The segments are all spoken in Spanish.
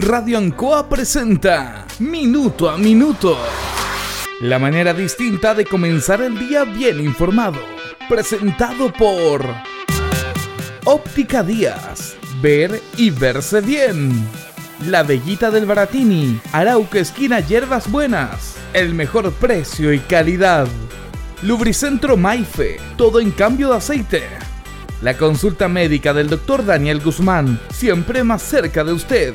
Radio Ancoa presenta Minuto a Minuto. La manera distinta de comenzar el día bien informado. Presentado por Óptica Díaz. Ver y verse bien. La Bellita del Baratini. Arauca Esquina Hierbas Buenas. El mejor precio y calidad. Lubricentro Maife. Todo en cambio de aceite. La consulta médica del Dr. Daniel Guzmán. Siempre más cerca de usted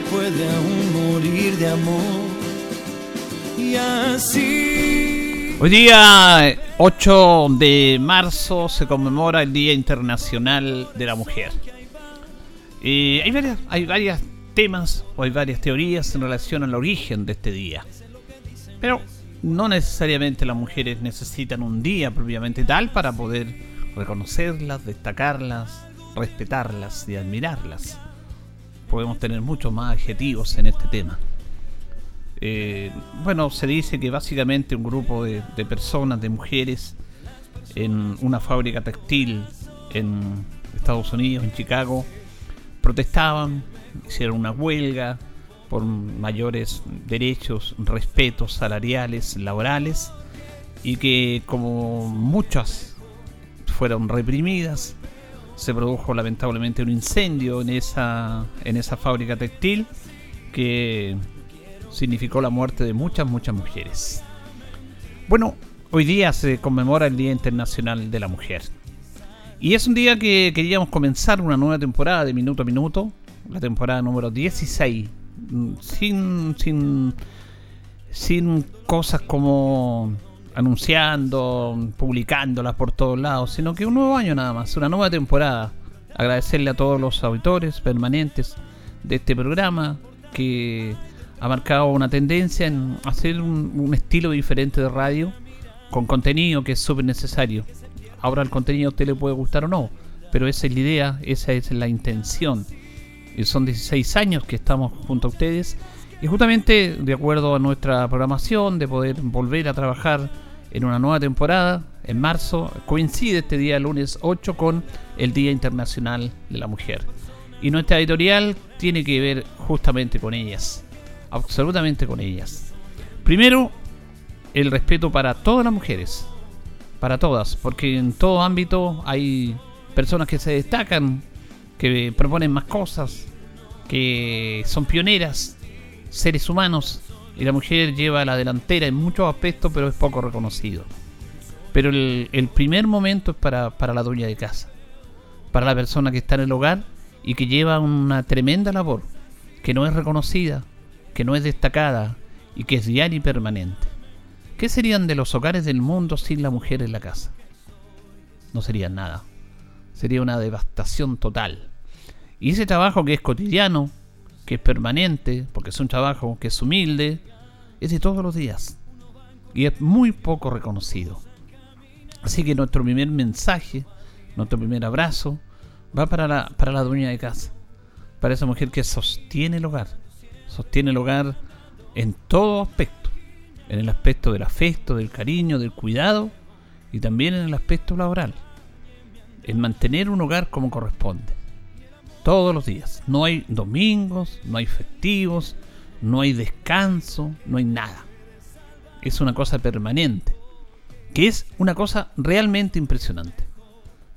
Puede aún morir de amor. Y así. Hoy día 8 de marzo se conmemora el Día Internacional de la Mujer. Y hay varias, hay varios temas o hay varias teorías en relación al origen de este día. Pero no necesariamente las mujeres necesitan un día propiamente tal para poder reconocerlas, destacarlas, respetarlas y admirarlas podemos tener muchos más adjetivos en este tema. Eh, bueno, se dice que básicamente un grupo de, personas, de mujeres, en una fábrica textil en Estados Unidos, en Chicago, protestaban, hicieron una huelga por mayores derechos, respetos salariales, laborales, y que como muchas fueron reprimidas, se produjo lamentablemente un incendio en esa, en esa fábrica textil que significó la muerte de muchas, muchas mujeres. Bueno, hoy día se conmemora el Día Internacional de la Mujer. Y es un día que queríamos comenzar una nueva temporada de Minuto a Minuto, la temporada número 16, sin, sin, sin cosas como anunciando, publicándolas por todos lados, sino que un nuevo año nada más, una nueva temporada. Agradecerle a todos los auditores permanentes de este programa que ha marcado una tendencia en hacer un, estilo diferente de radio con contenido que es súper necesario. Ahora el contenido a usted le puede gustar o no, pero esa es la idea, esa es la intención. Y son 16 años que estamos junto a ustedes y justamente de acuerdo a nuestra programación de poder volver a trabajar en una nueva temporada en marzo. Coincide este día, lunes 8, con el Día Internacional de la Mujer. Y nuestra editorial tiene que ver justamente con ellas. Absolutamente con ellas. Primero, el respeto para todas las mujeres. Para todas. Porque en todo ámbito hay personas que se destacan, que proponen más cosas, que son pioneras, seres humanos y la mujer lleva la delantera en muchos aspectos, pero es poco reconocido. Pero el, primer momento es para, para la dueña de casa, para la persona que está en el hogar y que lleva una tremenda labor, que no es reconocida, que no es destacada y que es diaria y permanente. ¿Qué serían de los hogares del mundo sin la mujer en la casa? No serían nada. Sería una devastación total. Y ese trabajo que es cotidiano, que es permanente, porque es un trabajo que es humilde, es de todos los días. Y es muy poco reconocido. Así que nuestro primer mensaje, nuestro primer abrazo, va para la, para la dueña de casa. Para esa mujer que sostiene el hogar. Sostiene el hogar en todo aspecto. En el aspecto del afecto, del cariño, del cuidado y también en el aspecto laboral. En mantener un hogar como corresponde todos los días. No hay domingos, no hay festivos, no hay descanso, no hay nada. Es una cosa permanente. Que es una cosa realmente impresionante.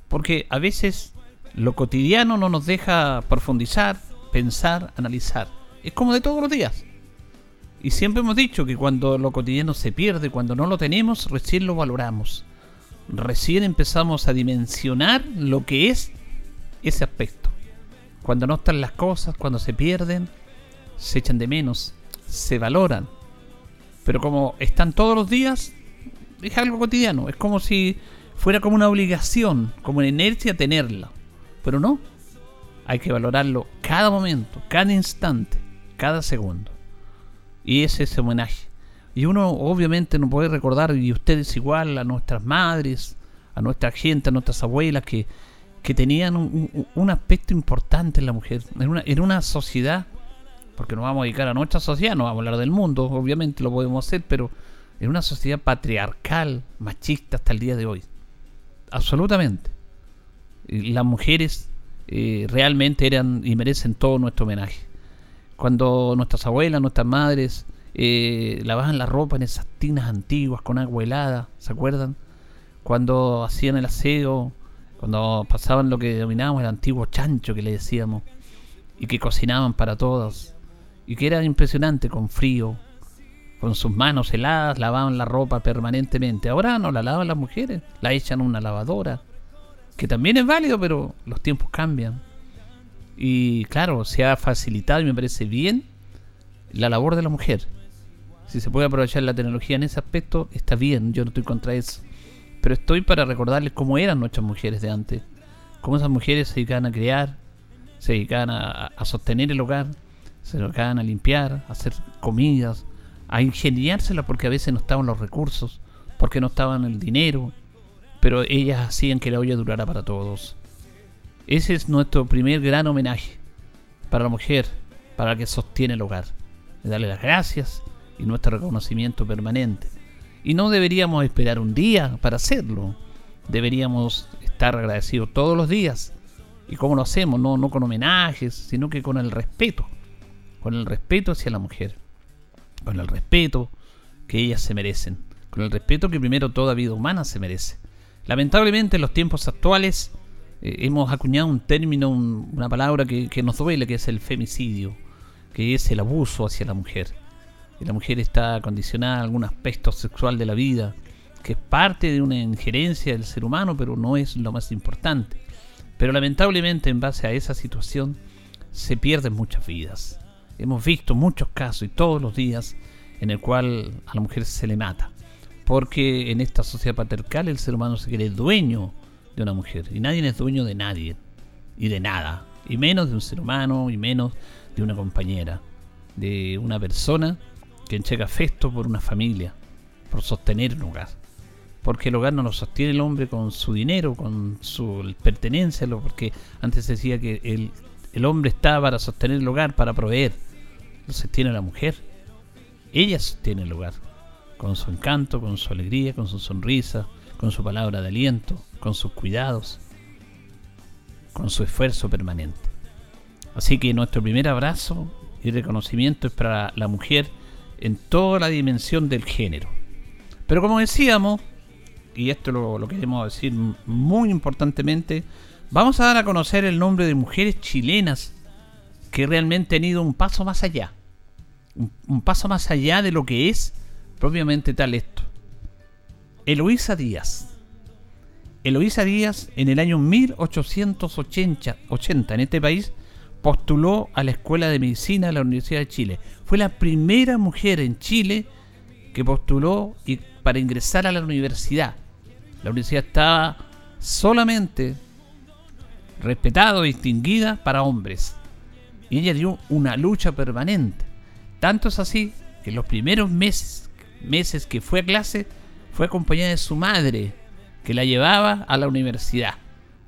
Porque a veces lo cotidiano no nos deja profundizar, pensar, analizar. Es como de todos los días. Y siempre hemos dicho que cuando lo cotidiano se pierde, cuando no lo tenemos, recién lo valoramos. Recién empezamos a dimensionar lo que es ese aspecto Cuando no están las cosas, cuando se pierden, se echan de menos, se valoran. Pero como están todos los días, es algo cotidiano. Es como si fuera como una obligación, como una inercia tenerla. Pero no. Hay que valorarlo cada momento, cada instante, cada segundo. Y ese es ese homenaje. Y uno obviamente no puede recordar, y ustedes igual, a nuestras madres, a nuestra gente, a nuestras abuelas, que, que tenían un, aspecto importante en la mujer. En una, una sociedad, porque nos vamos a dedicar a nuestra sociedad, no vamos a hablar del mundo, obviamente lo podemos hacer, pero en una sociedad patriarcal, machista hasta el día de hoy. Absolutamente. Las mujeres eh, realmente eran y merecen todo nuestro homenaje. Cuando nuestras abuelas, nuestras madres eh, lavaban la ropa en esas tinas antiguas con agua helada, ¿se acuerdan? Cuando hacían el aseo, cuando pasaban lo que denominábamos el antiguo chancho que le decíamos, y que cocinaban para todos, y que era impresionante con frío, con sus manos heladas, lavaban la ropa permanentemente. Ahora no la lavan las mujeres, la echan a una lavadora, que también es válido, pero los tiempos cambian. Y claro, se ha facilitado y me parece bien la labor de la mujer. Si se puede aprovechar la tecnología en ese aspecto, está bien, yo no estoy contra eso. Pero estoy para recordarles cómo eran nuestras mujeres de antes. Cómo esas mujeres se dedicaban a criar, se dedicaban a, sostener el hogar, se dedicaban a limpiar, a hacer comidas, a ingeniársela porque a veces no estaban los recursos, porque no estaban el dinero, pero ellas hacían que la olla durara para todos. Ese es nuestro primer gran homenaje para la mujer, para la que sostiene el hogar. darle las gracias y nuestro reconocimiento permanente. Y no deberíamos esperar un día para hacerlo. Deberíamos estar agradecidos todos los días. ¿Y cómo lo hacemos? No, no con homenajes, sino que con el respeto. Con el respeto hacia la mujer con el respeto que ellas se merecen, con el respeto que primero toda vida humana se merece. Lamentablemente en los tiempos actuales eh, hemos acuñado un término, una palabra que, que, nos duele, que es el femicidio, que es el abuso hacia la mujer. La mujer está condicionada a algún aspecto sexual de la vida, que es parte de una injerencia del ser humano, pero no es lo más importante. Pero lamentablemente en base a esa situación se pierden muchas vidas. Hemos visto muchos casos y todos los días en el cual a la mujer se le mata. Porque en esta sociedad patriarcal el ser humano se cree dueño de una mujer. Y nadie es dueño de nadie. Y de nada. Y menos de un ser humano. Y menos de una compañera. De una persona que entrega afecto por una familia. Por sostener un hogar. Porque el hogar no lo sostiene el hombre con su dinero, con su pertenencia. Porque antes decía que el, el hombre está para sostener el hogar, para proveer sostiene la mujer. Ella sostiene el hogar. Con su encanto, con su alegría, con su sonrisa, con su palabra de aliento, con sus cuidados, con su esfuerzo permanente. Así que nuestro primer abrazo y reconocimiento es para la mujer en toda la dimensión del género. Pero como decíamos, y esto lo, queremos decir muy importantemente, vamos a dar a conocer el nombre de mujeres chilenas que realmente han ido un paso más allá un, paso más allá de lo que es propiamente tal esto. Eloísa Díaz. Eloísa Díaz en el año 1880 80, en este país postuló a la Escuela de Medicina de la Universidad de Chile. Fue la primera mujer en Chile que postuló y para ingresar a la universidad. La universidad estaba solamente respetada, distinguida para hombres. Y ella dio una lucha permanente. Tanto es así que los primeros meses, meses que fue a clase fue acompañada de su madre, que la llevaba a la universidad.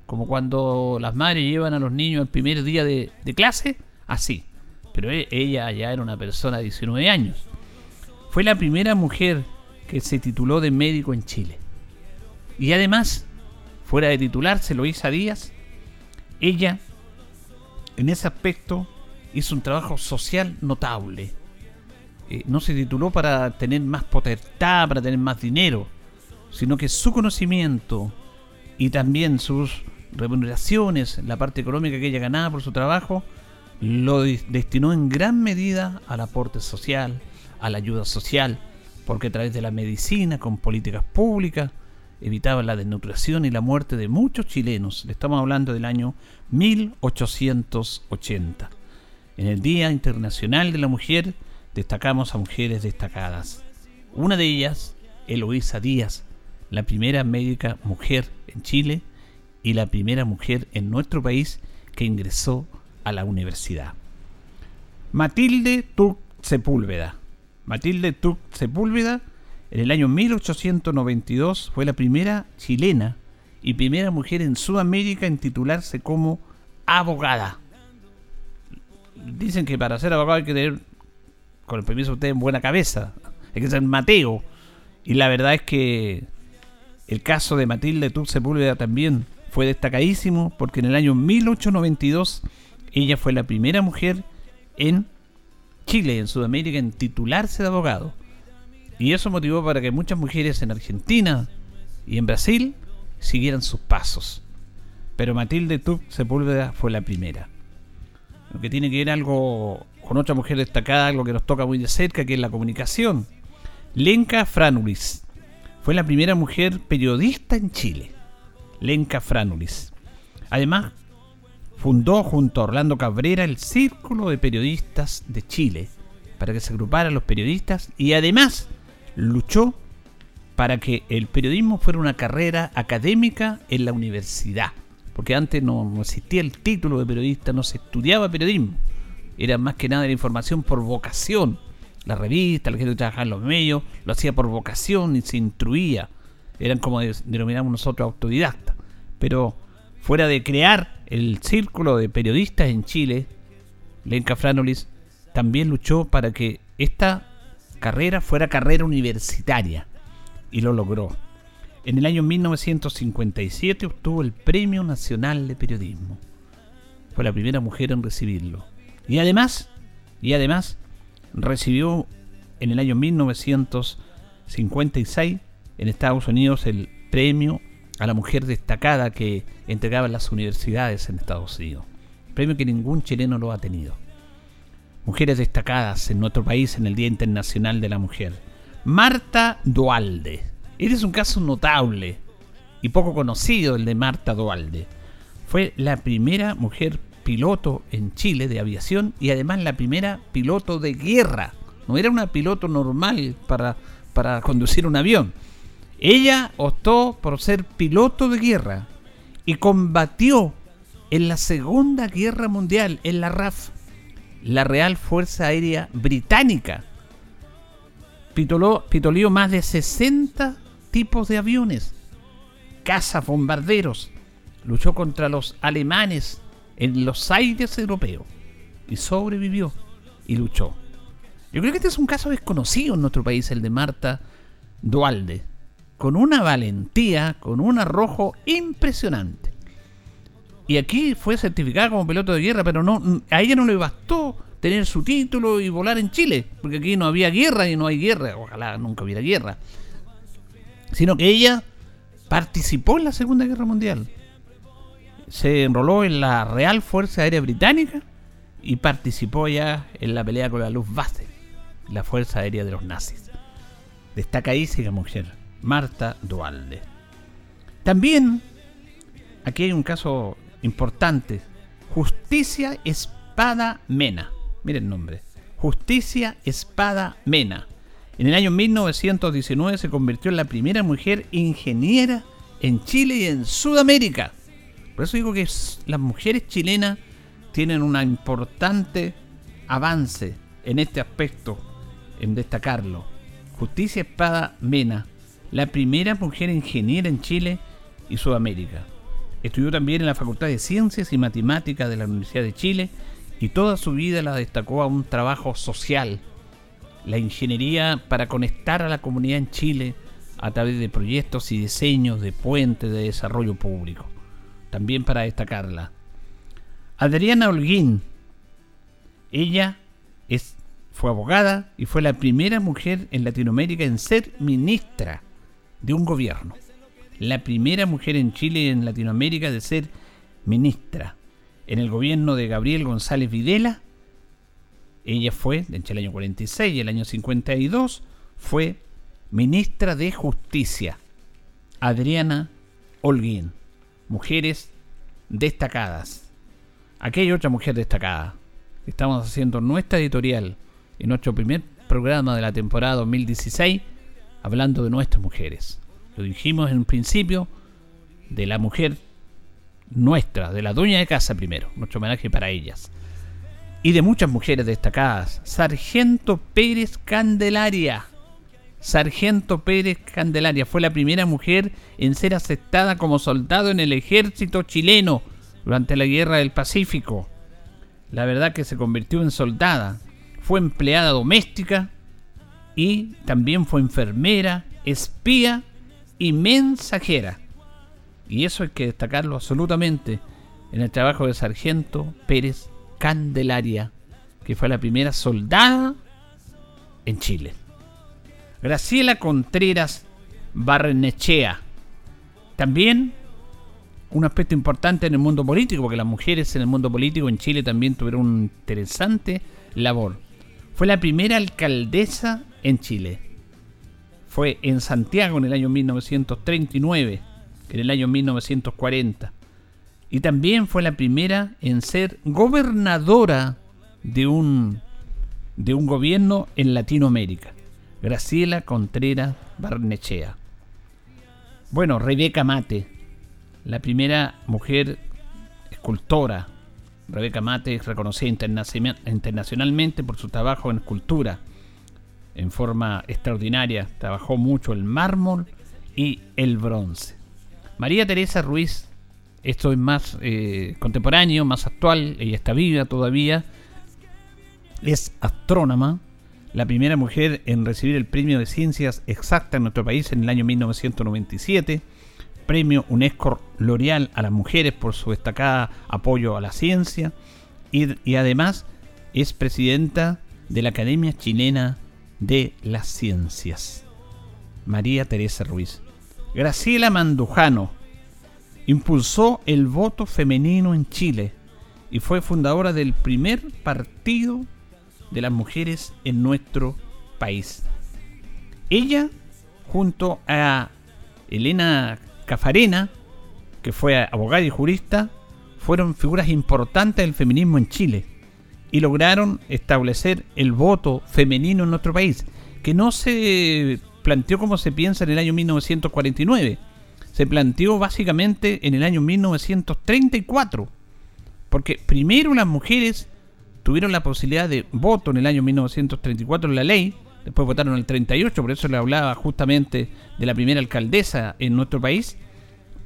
Como cuando las madres llevan a los niños el primer día de, clase, así. Pero e, ella ya era una persona de 19 años. Fue la primera mujer que se tituló de médico en Chile. Y además, fuera de titularse Loisa Díaz, ella, en ese aspecto, hizo un trabajo social notable. Eh, no se tituló para tener más potestad, para tener más dinero, sino que su conocimiento y también sus remuneraciones, la parte económica que ella ganaba por su trabajo, lo destinó en gran medida al aporte social, a la ayuda social, porque a través de la medicina, con políticas públicas, evitaba la desnutrición y la muerte de muchos chilenos. Le estamos hablando del año 1880. En el Día Internacional de la Mujer destacamos a mujeres destacadas. Una de ellas, Eloísa Díaz, la primera médica mujer en Chile y la primera mujer en nuestro país que ingresó a la universidad. Matilde Turk Sepúlveda. Matilde Turk Sepúlveda en el año 1892 fue la primera chilena y primera mujer en Sudamérica en titularse como abogada. Dicen que para ser abogado hay que tener, con el permiso de usted, en buena cabeza. Hay que ser Mateo. Y la verdad es que el caso de Matilde Turk Sepúlveda también fue destacadísimo porque en el año 1892 ella fue la primera mujer en Chile, en Sudamérica, en titularse de abogado. Y eso motivó para que muchas mujeres en Argentina y en Brasil siguieran sus pasos. Pero Matilde Tuc Sepúlveda fue la primera. Lo que tiene que ver algo con otra mujer destacada, algo que nos toca muy de cerca, que es la comunicación. Lenka Franulis fue la primera mujer periodista en Chile. Lenka Franulis. Además, fundó junto a Orlando Cabrera el Círculo de Periodistas de Chile, para que se agruparan los periodistas y además luchó para que el periodismo fuera una carrera académica en la universidad, porque antes no, existía el título de periodista, no se estudiaba periodismo, era más que nada la información por vocación. La revista, la gente que trabajaba en los medios, lo hacía por vocación y se instruía. Eran como denominamos nosotros autodidactas. Pero fuera de crear el círculo de periodistas en Chile, Lenka Franolis también luchó para que esta carrera fuera carrera universitaria y lo logró. En el año 1957 obtuvo el Premio Nacional de Periodismo. Fue la primera mujer en recibirlo. Y además, y además recibió en el año 1956 en Estados Unidos el Premio a la mujer destacada que entregaban las universidades en Estados Unidos. Premio que ningún chileno lo ha tenido. Mujeres destacadas en nuestro país en el Día Internacional de la Mujer. Marta Dualde. Este es un caso notable y poco conocido el de Marta Dualde. Fue la primera mujer piloto en Chile de aviación y además la primera piloto de guerra. No era una piloto normal para, para conducir un avión ella optó por ser piloto de guerra y combatió en la Segunda Guerra Mundial, en la RAF, la Real Fuerza Aérea Británica. Pitoló, pitoleó más de 60 tipos de aviones, cazas, bombarderos. Luchó contra los alemanes en los aires europeos y sobrevivió y luchó. Yo creo que este es un caso desconocido en nuestro país, el de Marta Dualde con una valentía, con un arrojo impresionante. Y aquí fue certificada como piloto de guerra, pero no, a ella no le bastó tener su título y volar en Chile, porque aquí no había guerra y no hay guerra, ojalá nunca hubiera guerra. Sino que ella participó en la Segunda Guerra Mundial. Se enroló en la Real Fuerza Aérea Británica y participó ya en la pelea con la Luftwaffe, la Fuerza Aérea de los nazis. Destacadísima mujer. Marta Dualde. También, aquí hay un caso importante, Justicia Espada Mena. Miren el nombre. Justicia Espada Mena. En el año 1919 se convirtió en la primera mujer ingeniera en Chile y en Sudamérica. Por eso digo que las mujeres chilenas tienen un importante avance en este aspecto, en destacarlo. Justicia Espada Mena la primera mujer ingeniera en Chile y Sudamérica. Estudió también en la Facultad de Ciencias y Matemáticas de la Universidad de Chile y toda su vida la destacó a un trabajo social, la ingeniería para conectar a la comunidad en Chile a través de proyectos y diseños de puentes de desarrollo público. También para destacarla. Adriana Holguín, ella es, fue abogada y fue la primera mujer en Latinoamérica en ser ministra de un gobierno. La primera mujer en Chile y en Latinoamérica de ser ministra. En el gobierno de Gabriel González Videla, ella fue, entre el año 46 y el año 52, fue ministra de Justicia. Adriana Holguín. Mujeres destacadas. Aquí hay otra mujer destacada. Estamos haciendo nuestra editorial en nuestro primer programa de la temporada 2016 hablando de nuestras mujeres. Lo dijimos en un principio de la mujer nuestra, de la dueña de casa primero, nuestro homenaje para ellas. Y de muchas mujeres destacadas. Sargento Pérez Candelaria. Sargento Pérez Candelaria fue la primera mujer en ser aceptada como soldado en el ejército chileno durante la Guerra del Pacífico. La verdad que se convirtió en soldada. Fue empleada doméstica y también fue enfermera, espía y mensajera. Y eso hay que destacarlo absolutamente en el trabajo de Sargento Pérez Candelaria, que fue la primera soldada en Chile. Graciela Contreras Barnechea, también un aspecto importante en el mundo político, porque las mujeres en el mundo político en Chile también tuvieron una interesante labor. Fue la primera alcaldesa en Chile. Fue en Santiago en el año 1939, en el año 1940. Y también fue la primera en ser gobernadora de un, de un gobierno en Latinoamérica. Graciela Contreras Barnechea. Bueno, Rebeca Mate, la primera mujer escultora. Rebeca Mate es reconocida internacionalmente por su trabajo en escultura en forma extraordinaria. Trabajó mucho el mármol y el bronce. María Teresa Ruiz, esto es más eh, contemporáneo, más actual, ella está viva todavía, es astrónoma, la primera mujer en recibir el premio de ciencias exactas en nuestro país en el año 1997, premio UNESCO L'Oreal a las mujeres por su destacada apoyo a la ciencia y, y además es presidenta de la Academia Chilena de las Ciencias. María Teresa Ruiz. Graciela Mandujano impulsó el voto femenino en Chile y fue fundadora del primer partido de las mujeres en nuestro país. Ella, junto a Elena Cafarena, que fue abogada y jurista, fueron figuras importantes del feminismo en Chile y lograron establecer el voto femenino en nuestro país, que no se planteó como se piensa en el año 1949, se planteó básicamente en el año 1934, porque primero las mujeres tuvieron la posibilidad de voto en el año 1934 en la ley, después votaron en el 38, por eso le hablaba justamente de la primera alcaldesa en nuestro país.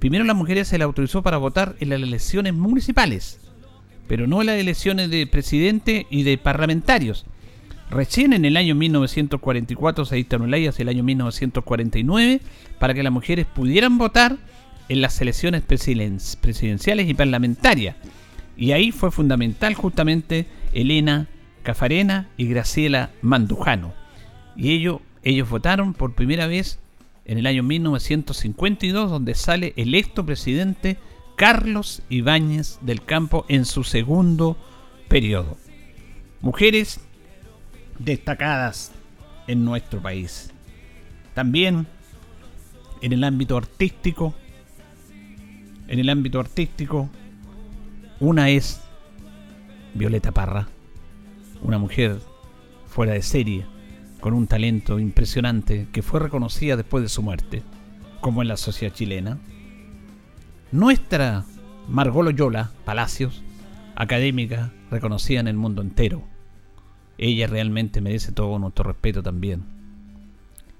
Primero las mujeres se le autorizó para votar en las elecciones municipales pero no las elecciones de presidente y de parlamentarios. Recién en el año 1944 se dictaron leyes hacia el año 1949 para que las mujeres pudieran votar en las elecciones presidenciales y parlamentarias. Y ahí fue fundamental justamente Elena Cafarena y Graciela Mandujano. Y ellos, ellos votaron por primera vez en el año 1952, donde sale electo presidente Carlos Ibáñez del Campo en su segundo periodo. Mujeres destacadas en nuestro país. También en el ámbito artístico, en el ámbito artístico, una es Violeta Parra, una mujer fuera de serie, con un talento impresionante que fue reconocida después de su muerte, como en la sociedad chilena nuestra Margot Loyola Palacios, académica, reconocida en el mundo entero. Ella realmente merece todo nuestro respeto también.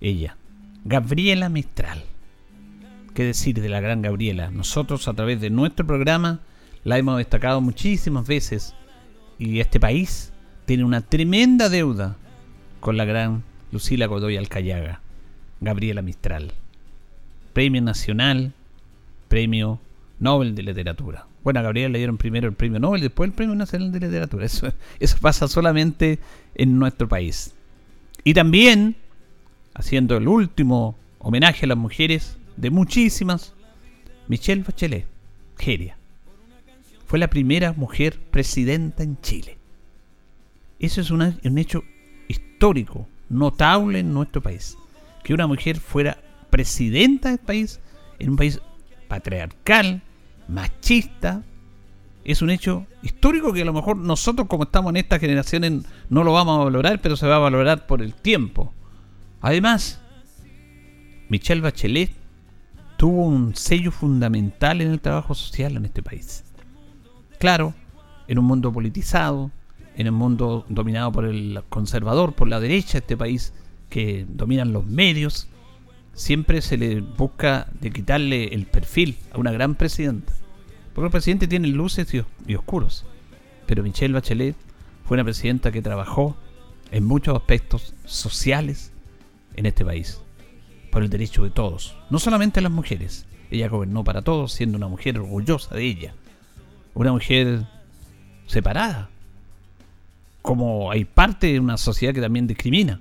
Ella, Gabriela Mistral. ¿Qué decir de la gran Gabriela? Nosotros a través de nuestro programa la hemos destacado muchísimas veces y este país tiene una tremenda deuda con la gran Lucila Godoy Alcayaga, Gabriela Mistral. Premio Nacional premio Nobel de Literatura. Bueno, a Gabriel le dieron primero el premio Nobel, después el premio Nacional de Literatura. Eso, pasa solamente en nuestro país. Y también, haciendo el último homenaje a las mujeres de muchísimas, Michelle Bachelet, Geria. Fue la primera mujer presidenta en Chile. Eso es un hecho histórico, notable en nuestro país. Que una mujer fuera presidenta del país en un país patriarcal, machista. Es un hecho histórico que a lo mejor nosotros como estamos en esta generación no lo vamos a valorar, pero se va a valorar por el tiempo. Además, Michelle Bachelet tuvo un sello fundamental en el trabajo social en este país. Claro, en un mundo politizado, en un mundo dominado por el conservador, por la derecha de este país, que dominan los medios, siempre se le busca de quitarle el perfil a una gran presidenta. Porque el presidente tiene luces y, oscuros. Pero Michelle Bachelet fue una presidenta que trabajó en muchos aspectos sociales en este país. Por el derecho de todos. No solamente las mujeres. Ella gobernó para todos siendo una mujer orgullosa de ella. Una mujer separada. Como hay parte de una sociedad que también discrimina.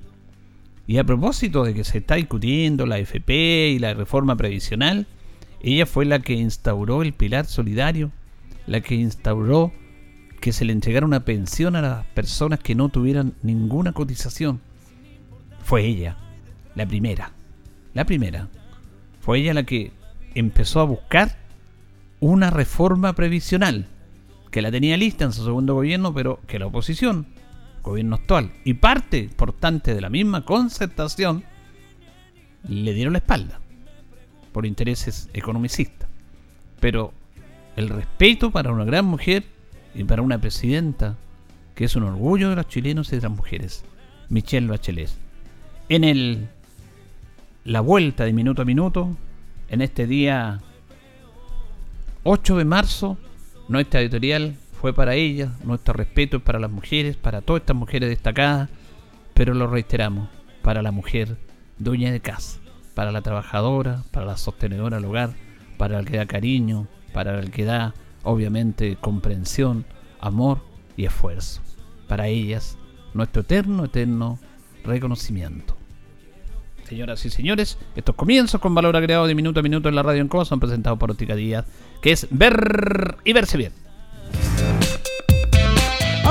Y a propósito de que se está discutiendo la FP y la reforma previsional, ella fue la que instauró el pilar solidario, la que instauró que se le entregara una pensión a las personas que no tuvieran ninguna cotización. Fue ella, la primera, la primera. Fue ella la que empezó a buscar una reforma previsional, que la tenía lista en su segundo gobierno, pero que la oposición gobierno actual y parte importante de la misma concertación le dieron la espalda por intereses economicistas. Pero el respeto para una gran mujer y para una presidenta que es un orgullo de los chilenos y de las mujeres, Michelle Bachelet. En el la vuelta de minuto a minuto, en este día 8 de marzo, nuestra editorial fue para ellas, nuestro respeto es para las mujeres, para todas estas mujeres destacadas, pero lo reiteramos, para la mujer dueña de casa, para la trabajadora, para la sostenedora del hogar, para el que da cariño, para el que da, obviamente, comprensión, amor y esfuerzo. Para ellas, nuestro eterno, eterno reconocimiento. Señoras y señores, estos comienzos con valor agregado de minuto a minuto en la radio en COA son presentados por Óptica Díaz, que es ver y verse bien.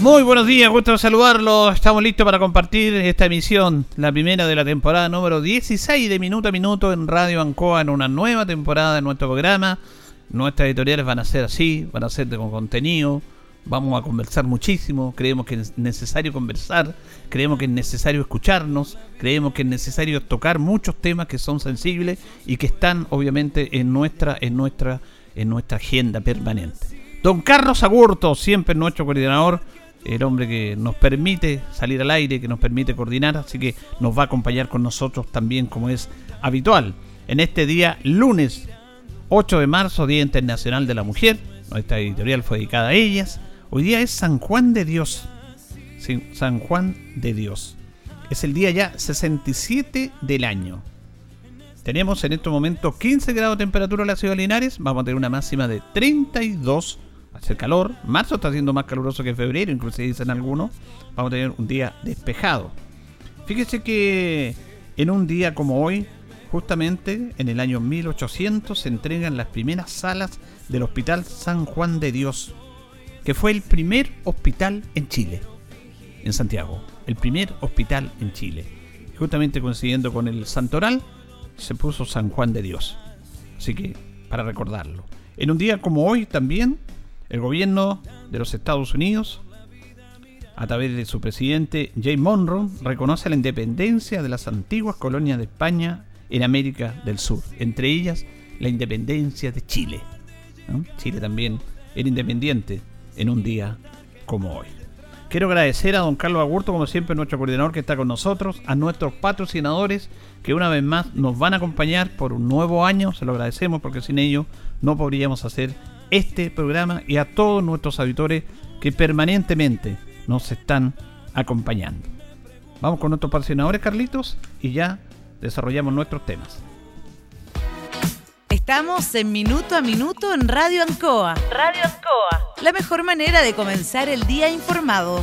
Muy buenos días, gusto saludarlos. Estamos listos para compartir esta emisión, la primera de la temporada número 16 de Minuto a Minuto en Radio Ancoa, en una nueva temporada de nuestro programa. Nuestras editoriales van a ser así, van a ser con contenido. Vamos a conversar muchísimo. Creemos que es necesario conversar, creemos que es necesario escucharnos, creemos que es necesario tocar muchos temas que son sensibles y que están obviamente en nuestra, en nuestra, en nuestra agenda permanente. Don Carlos Agurto, siempre nuestro coordinador el hombre que nos permite salir al aire, que nos permite coordinar, así que nos va a acompañar con nosotros también como es habitual. En este día, lunes 8 de marzo, Día Internacional de la Mujer, nuestra editorial fue dedicada a ellas. Hoy día es San Juan de Dios. San Juan de Dios. Es el día ya 67 del año. Tenemos en este momento 15 grados de temperatura en la ciudad de Linares. Vamos a tener una máxima de 32 hacer calor. Marzo está siendo más caluroso que febrero, inclusive dicen algunos. Vamos a tener un día despejado. Fíjese que en un día como hoy, justamente en el año 1800, se entregan las primeras salas del Hospital San Juan de Dios, que fue el primer hospital en Chile, en Santiago. El primer hospital en Chile. justamente coincidiendo con el Santoral, se puso San Juan de Dios. Así que, para recordarlo. En un día como hoy también el gobierno de los Estados Unidos, a través de su presidente James Monroe, reconoce la independencia de las antiguas colonias de España en América del Sur, entre ellas la independencia de Chile. Chile también era independiente en un día como hoy. Quiero agradecer a don Carlos Agurto, como siempre, nuestro coordinador que está con nosotros, a nuestros patrocinadores que una vez más nos van a acompañar por un nuevo año. Se lo agradecemos porque sin ellos no podríamos hacer este programa y a todos nuestros auditores que permanentemente nos están acompañando. Vamos con nuestros patrocinadores, Carlitos, y ya desarrollamos nuestros temas. Estamos en Minuto a Minuto en Radio Ancoa. Radio Ancoa la mejor manera de comenzar el día informado.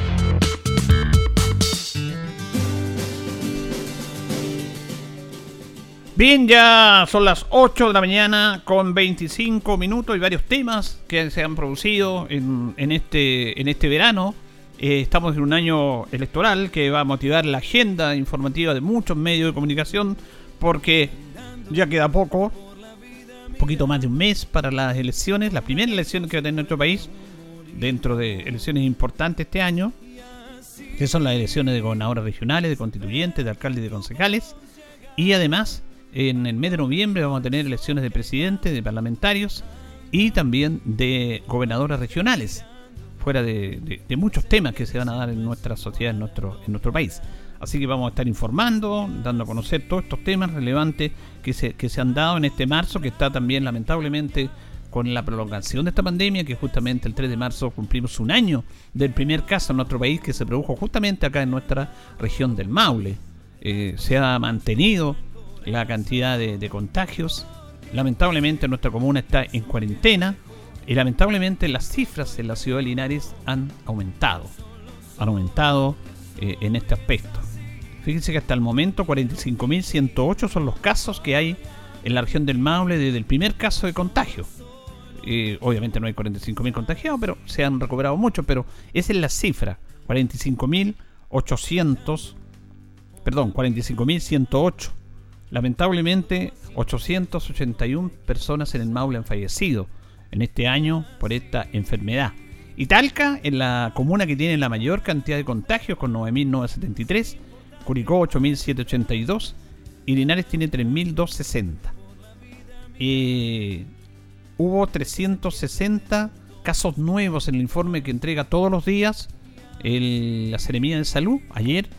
Bien, ya son las 8 de la mañana con 25 minutos y varios temas que se han producido en, este, en este verano. Eh, estamos en un año electoral que va a motivar la agenda informativa de muchos medios de comunicación porque ya queda poco, un poquito más de un mes para las elecciones, las primeras elecciones que va a tener nuestro país dentro de elecciones importantes este año, que son las elecciones de gobernadores regionales, de constituyentes, de alcaldes y de concejales, y además en el mes de noviembre vamos a tener elecciones de presidente, de parlamentarios y también de gobernadoras regionales, fuera de, muchos temas que se van a dar en nuestra sociedad, en nuestro, en nuestro país. Así que vamos a estar informando, dando a conocer todos estos temas relevantes que se, que se han dado en este marzo, que está también lamentablemente con la prolongación de esta pandemia, que justamente el 3 de marzo cumplimos un año del primer caso en nuestro país que se produjo justamente acá en nuestra región del Maule. Eh, se ha mantenido la cantidad de, contagios. Lamentablemente nuestra comuna está en cuarentena y lamentablemente las cifras en la ciudad de Linares han aumentado. Han aumentado eh, en este aspecto. Fíjense que hasta el momento 45.108 son los casos que hay en la región del Maule desde el primer caso de contagio. Eh, obviamente no hay 45.000 contagiados, pero se han recuperado mucho, pero esa es la cifra. 45.800, perdón, 45.108 Lamentablemente, 881 personas en el Maule han fallecido en este año por esta enfermedad. Y Talca es la comuna que tiene la mayor cantidad de contagios con 9.973, Curicó 8.782 y Linares tiene 3.260. Eh, hubo 360 casos nuevos en el informe que entrega todos los días la Seremía de Salud. Ayer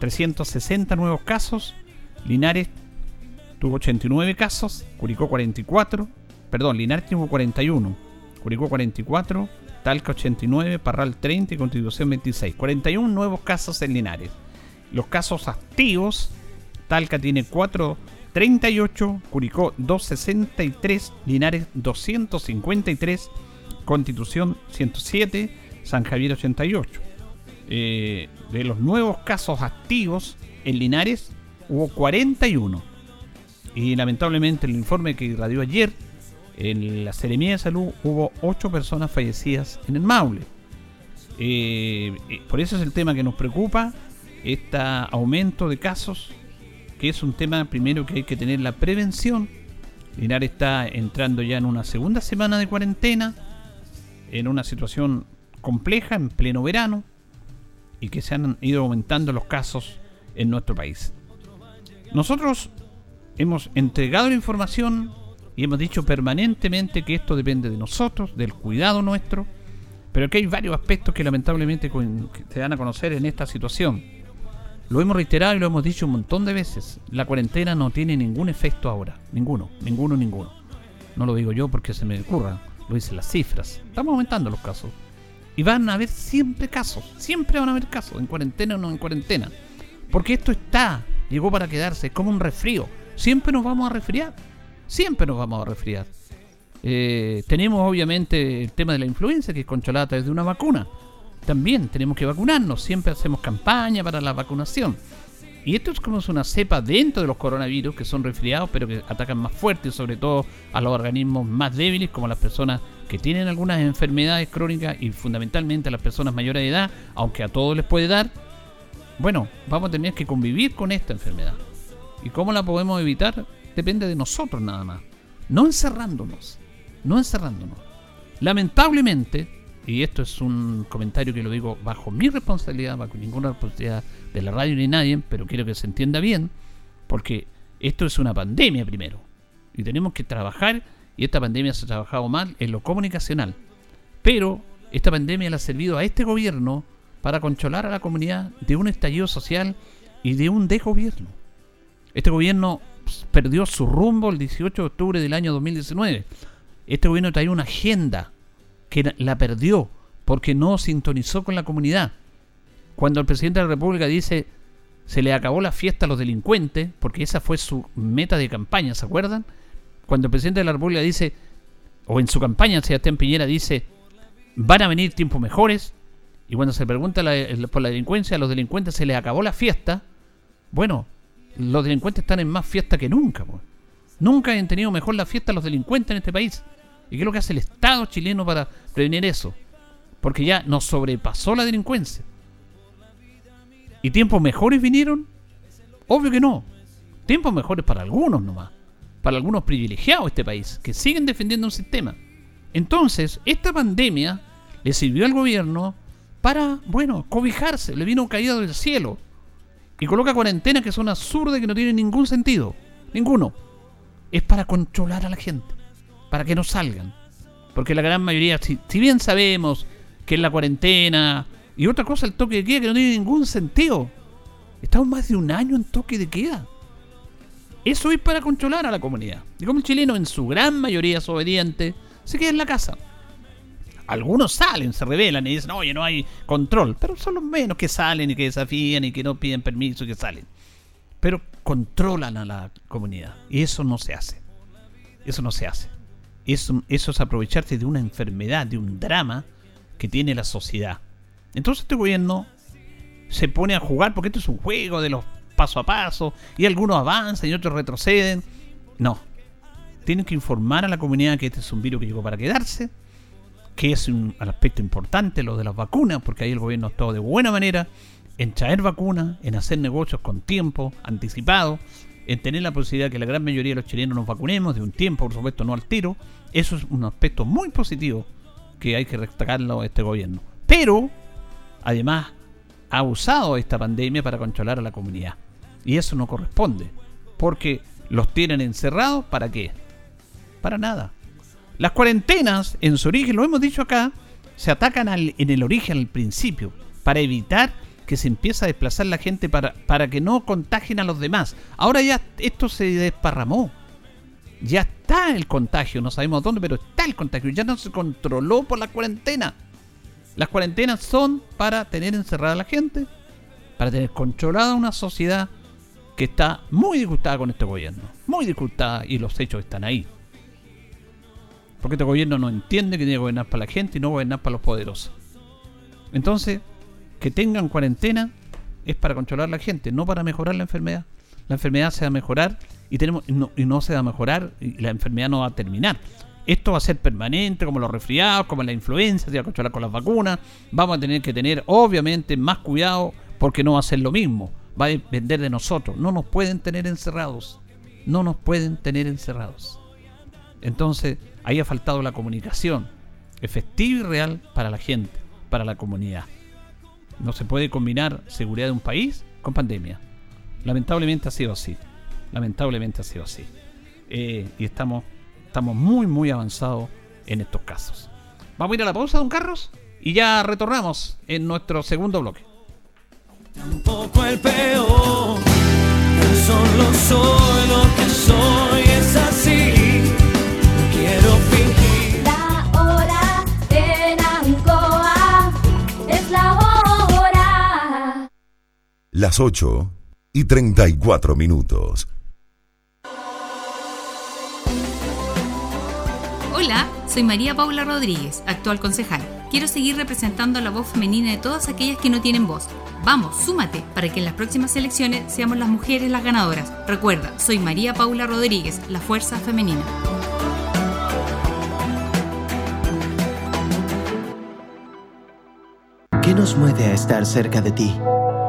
360 nuevos casos Linares tuvo 89 casos, Curicó 44, perdón, Linares tuvo 41, Curicó 44, Talca 89, Parral 30 y Constitución 26. 41 nuevos casos en Linares. Los casos activos, Talca tiene 438, Curicó 263, Linares 253, Constitución 107, San Javier 88. Eh, de los nuevos casos activos en Linares, hubo 41. Y lamentablemente el informe que irradió ayer en la Seremía de Salud hubo 8 personas fallecidas en el Maule. Eh, eh, por eso es el tema que nos preocupa, este aumento de casos, que es un tema primero que hay que tener la prevención. Linares está entrando ya en una segunda semana de cuarentena, en una situación compleja, en pleno verano, y que se han ido aumentando los casos en nuestro país. Nosotros hemos entregado la información y hemos dicho permanentemente que esto depende de nosotros, del cuidado nuestro, pero que hay varios aspectos que lamentablemente se dan a conocer en esta situación. Lo hemos reiterado y lo hemos dicho un montón de veces. La cuarentena no tiene ningún efecto ahora. Ninguno, ninguno, ninguno. No lo digo yo porque se me ocurra, lo dicen las cifras. Estamos aumentando los casos. Y van a haber siempre casos, siempre van a haber casos, en cuarentena o no en cuarentena. Porque esto está llegó para quedarse, como un resfrío. Siempre nos vamos a resfriar. Siempre nos vamos a resfriar. Eh, tenemos obviamente el tema de la influenza, que es controlada desde una vacuna. También tenemos que vacunarnos, siempre hacemos campaña para la vacunación. Y esto es como una cepa dentro de los coronavirus que son resfriados, pero que atacan más fuerte, sobre todo a los organismos más débiles, como las personas que tienen algunas enfermedades crónicas y fundamentalmente a las personas mayores de edad, aunque a todos les puede dar. Bueno, vamos a tener que convivir con esta enfermedad. ¿Y cómo la podemos evitar? Depende de nosotros nada más. No encerrándonos. No encerrándonos. Lamentablemente, y esto es un comentario que lo digo bajo mi responsabilidad, bajo ninguna responsabilidad de la radio ni nadie, pero quiero que se entienda bien, porque esto es una pandemia primero. Y tenemos que trabajar, y esta pandemia se ha trabajado mal en lo comunicacional. Pero esta pandemia le ha servido a este gobierno para controlar a la comunidad de un estallido social y de un desgobierno. Este gobierno perdió su rumbo el 18 de octubre del año 2019. Este gobierno traía una agenda que la perdió porque no sintonizó con la comunidad. Cuando el presidente de la República dice se le acabó la fiesta a los delincuentes, porque esa fue su meta de campaña, ¿se acuerdan? Cuando el presidente de la República dice, o en su campaña Sebastián Piñera dice, van a venir tiempos mejores, y cuando se pregunta por la delincuencia, a los delincuentes se les acabó la fiesta, bueno, los delincuentes están en más fiesta que nunca. Pues. Nunca han tenido mejor la fiesta los delincuentes en este país. ¿Y qué es lo que hace el Estado chileno para prevenir eso? Porque ya nos sobrepasó la delincuencia. ¿Y tiempos mejores vinieron? Obvio que no. Tiempos mejores para algunos nomás. Para algunos privilegiados de este país, que siguen defendiendo un sistema. Entonces, esta pandemia le sirvió al gobierno para, bueno, cobijarse. Le vino caído del cielo y coloca cuarentenas que son absurdas y que no tienen ningún sentido. Ninguno. Es para controlar a la gente. Para que no salgan. Porque la gran mayoría, si, bien sabemos que es la cuarentena y otra cosa el toque de queda que no tiene ningún sentido. Estamos más de un año en toque de queda. Eso es para controlar a la comunidad. Y como el chileno en su gran mayoría es obediente, se queda en la casa. Algunos salen, se rebelan y dicen, oye, no hay control. Pero son los menos que salen y que desafían y que no piden permiso y que salen. Pero controlan a la comunidad. Y eso no se hace. Eso no se hace. Eso, eso es aprovecharse de una enfermedad, de un drama que tiene la sociedad. Entonces este gobierno se pone a jugar, porque esto es un juego de los paso a paso, y algunos avanzan y otros retroceden. No. Tienen que informar a la comunidad que este es un virus que llegó para quedarse, que es un aspecto importante lo de las vacunas, porque ahí el gobierno ha estado de buena manera en traer vacunas, en hacer negocios con tiempo anticipado, en tener la posibilidad de que la gran mayoría de los chilenos nos vacunemos de un tiempo, por supuesto, no al tiro. Eso es un aspecto muy positivo que hay que destacarlo este gobierno. Pero, además, ha usado esta pandemia para controlar a la comunidad. Y eso no corresponde, porque los tienen encerrados, ¿para qué? Para nada. Las cuarentenas, en su origen, lo hemos dicho acá, se atacan en el origen, al principio, para evitar que se empiece a desplazar la gente para, para que no contagien a los demás. Ahora ya esto se desparramó. Ya está el contagio, no sabemos dónde, pero está el contagio. Ya no se controló por la cuarentena. Las cuarentenas son para tener encerrada a la gente, para tener controlada una sociedad que está muy disgustada con este gobierno. Muy disgustada y los hechos están ahí. Porque este gobierno no entiende que tiene que gobernar para la gente y no gobernar para los poderosos. Entonces, que tengan cuarentena es para controlar a la gente, no para mejorar la enfermedad. La enfermedad se va a mejorar y, tenemos, no, y no se va a mejorar y la enfermedad no va a terminar. Esto va a ser permanente, como los resfriados, como la influenza, se va a controlar con las vacunas. Vamos a tener que tener, obviamente, más cuidado porque no va a ser lo mismo. Va a depender de nosotros. No nos pueden tener encerrados. No nos pueden tener encerrados. Entonces, ahí ha faltado la comunicación efectiva y real para la gente, para la comunidad. No se puede combinar seguridad de un país con pandemia. Lamentablemente ha sido así. Lamentablemente ha sido así. Eh, y estamos, estamos muy, muy avanzados en estos casos. Vamos a ir a la pausa, don Carlos, y ya retornamos en nuestro segundo bloque. Tampoco el peor, solo soy lo que soy, las 8 y 34 minutos. soy María Paula Rodríguez, actual concejal. Quiero seguir representando la voz femenina de todas aquellas que no tienen voz. Vamos, súmate para que en las próximas elecciones seamos las mujeres las ganadoras. Recuerda, soy María Paula Rodríguez, la fuerza femenina. ¿Qué nos mueve a estar cerca de ti?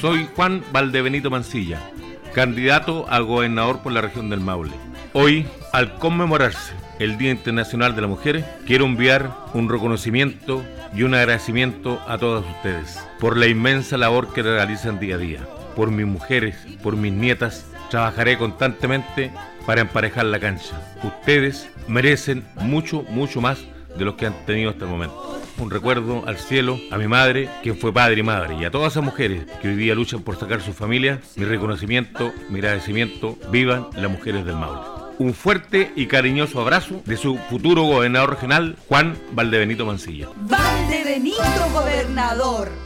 Soy Juan Valdebenito Mancilla, candidato a gobernador por la región del Maule. Hoy, al conmemorarse el Día Internacional de la Mujer, quiero enviar un reconocimiento y un agradecimiento a todas ustedes por la inmensa labor que realizan día a día. Por mis mujeres, por mis nietas, trabajaré constantemente para emparejar la cancha. Ustedes merecen mucho, mucho más de lo que han tenido hasta el momento. Un recuerdo al cielo, a mi madre, quien fue padre y madre, y a todas esas mujeres que hoy día luchan por sacar su familia, mi reconocimiento, mi agradecimiento, vivan las mujeres del Maule. Un fuerte y cariñoso abrazo de su futuro gobernador regional, Juan Valdebenito Mancilla. Valdebenito Gobernador.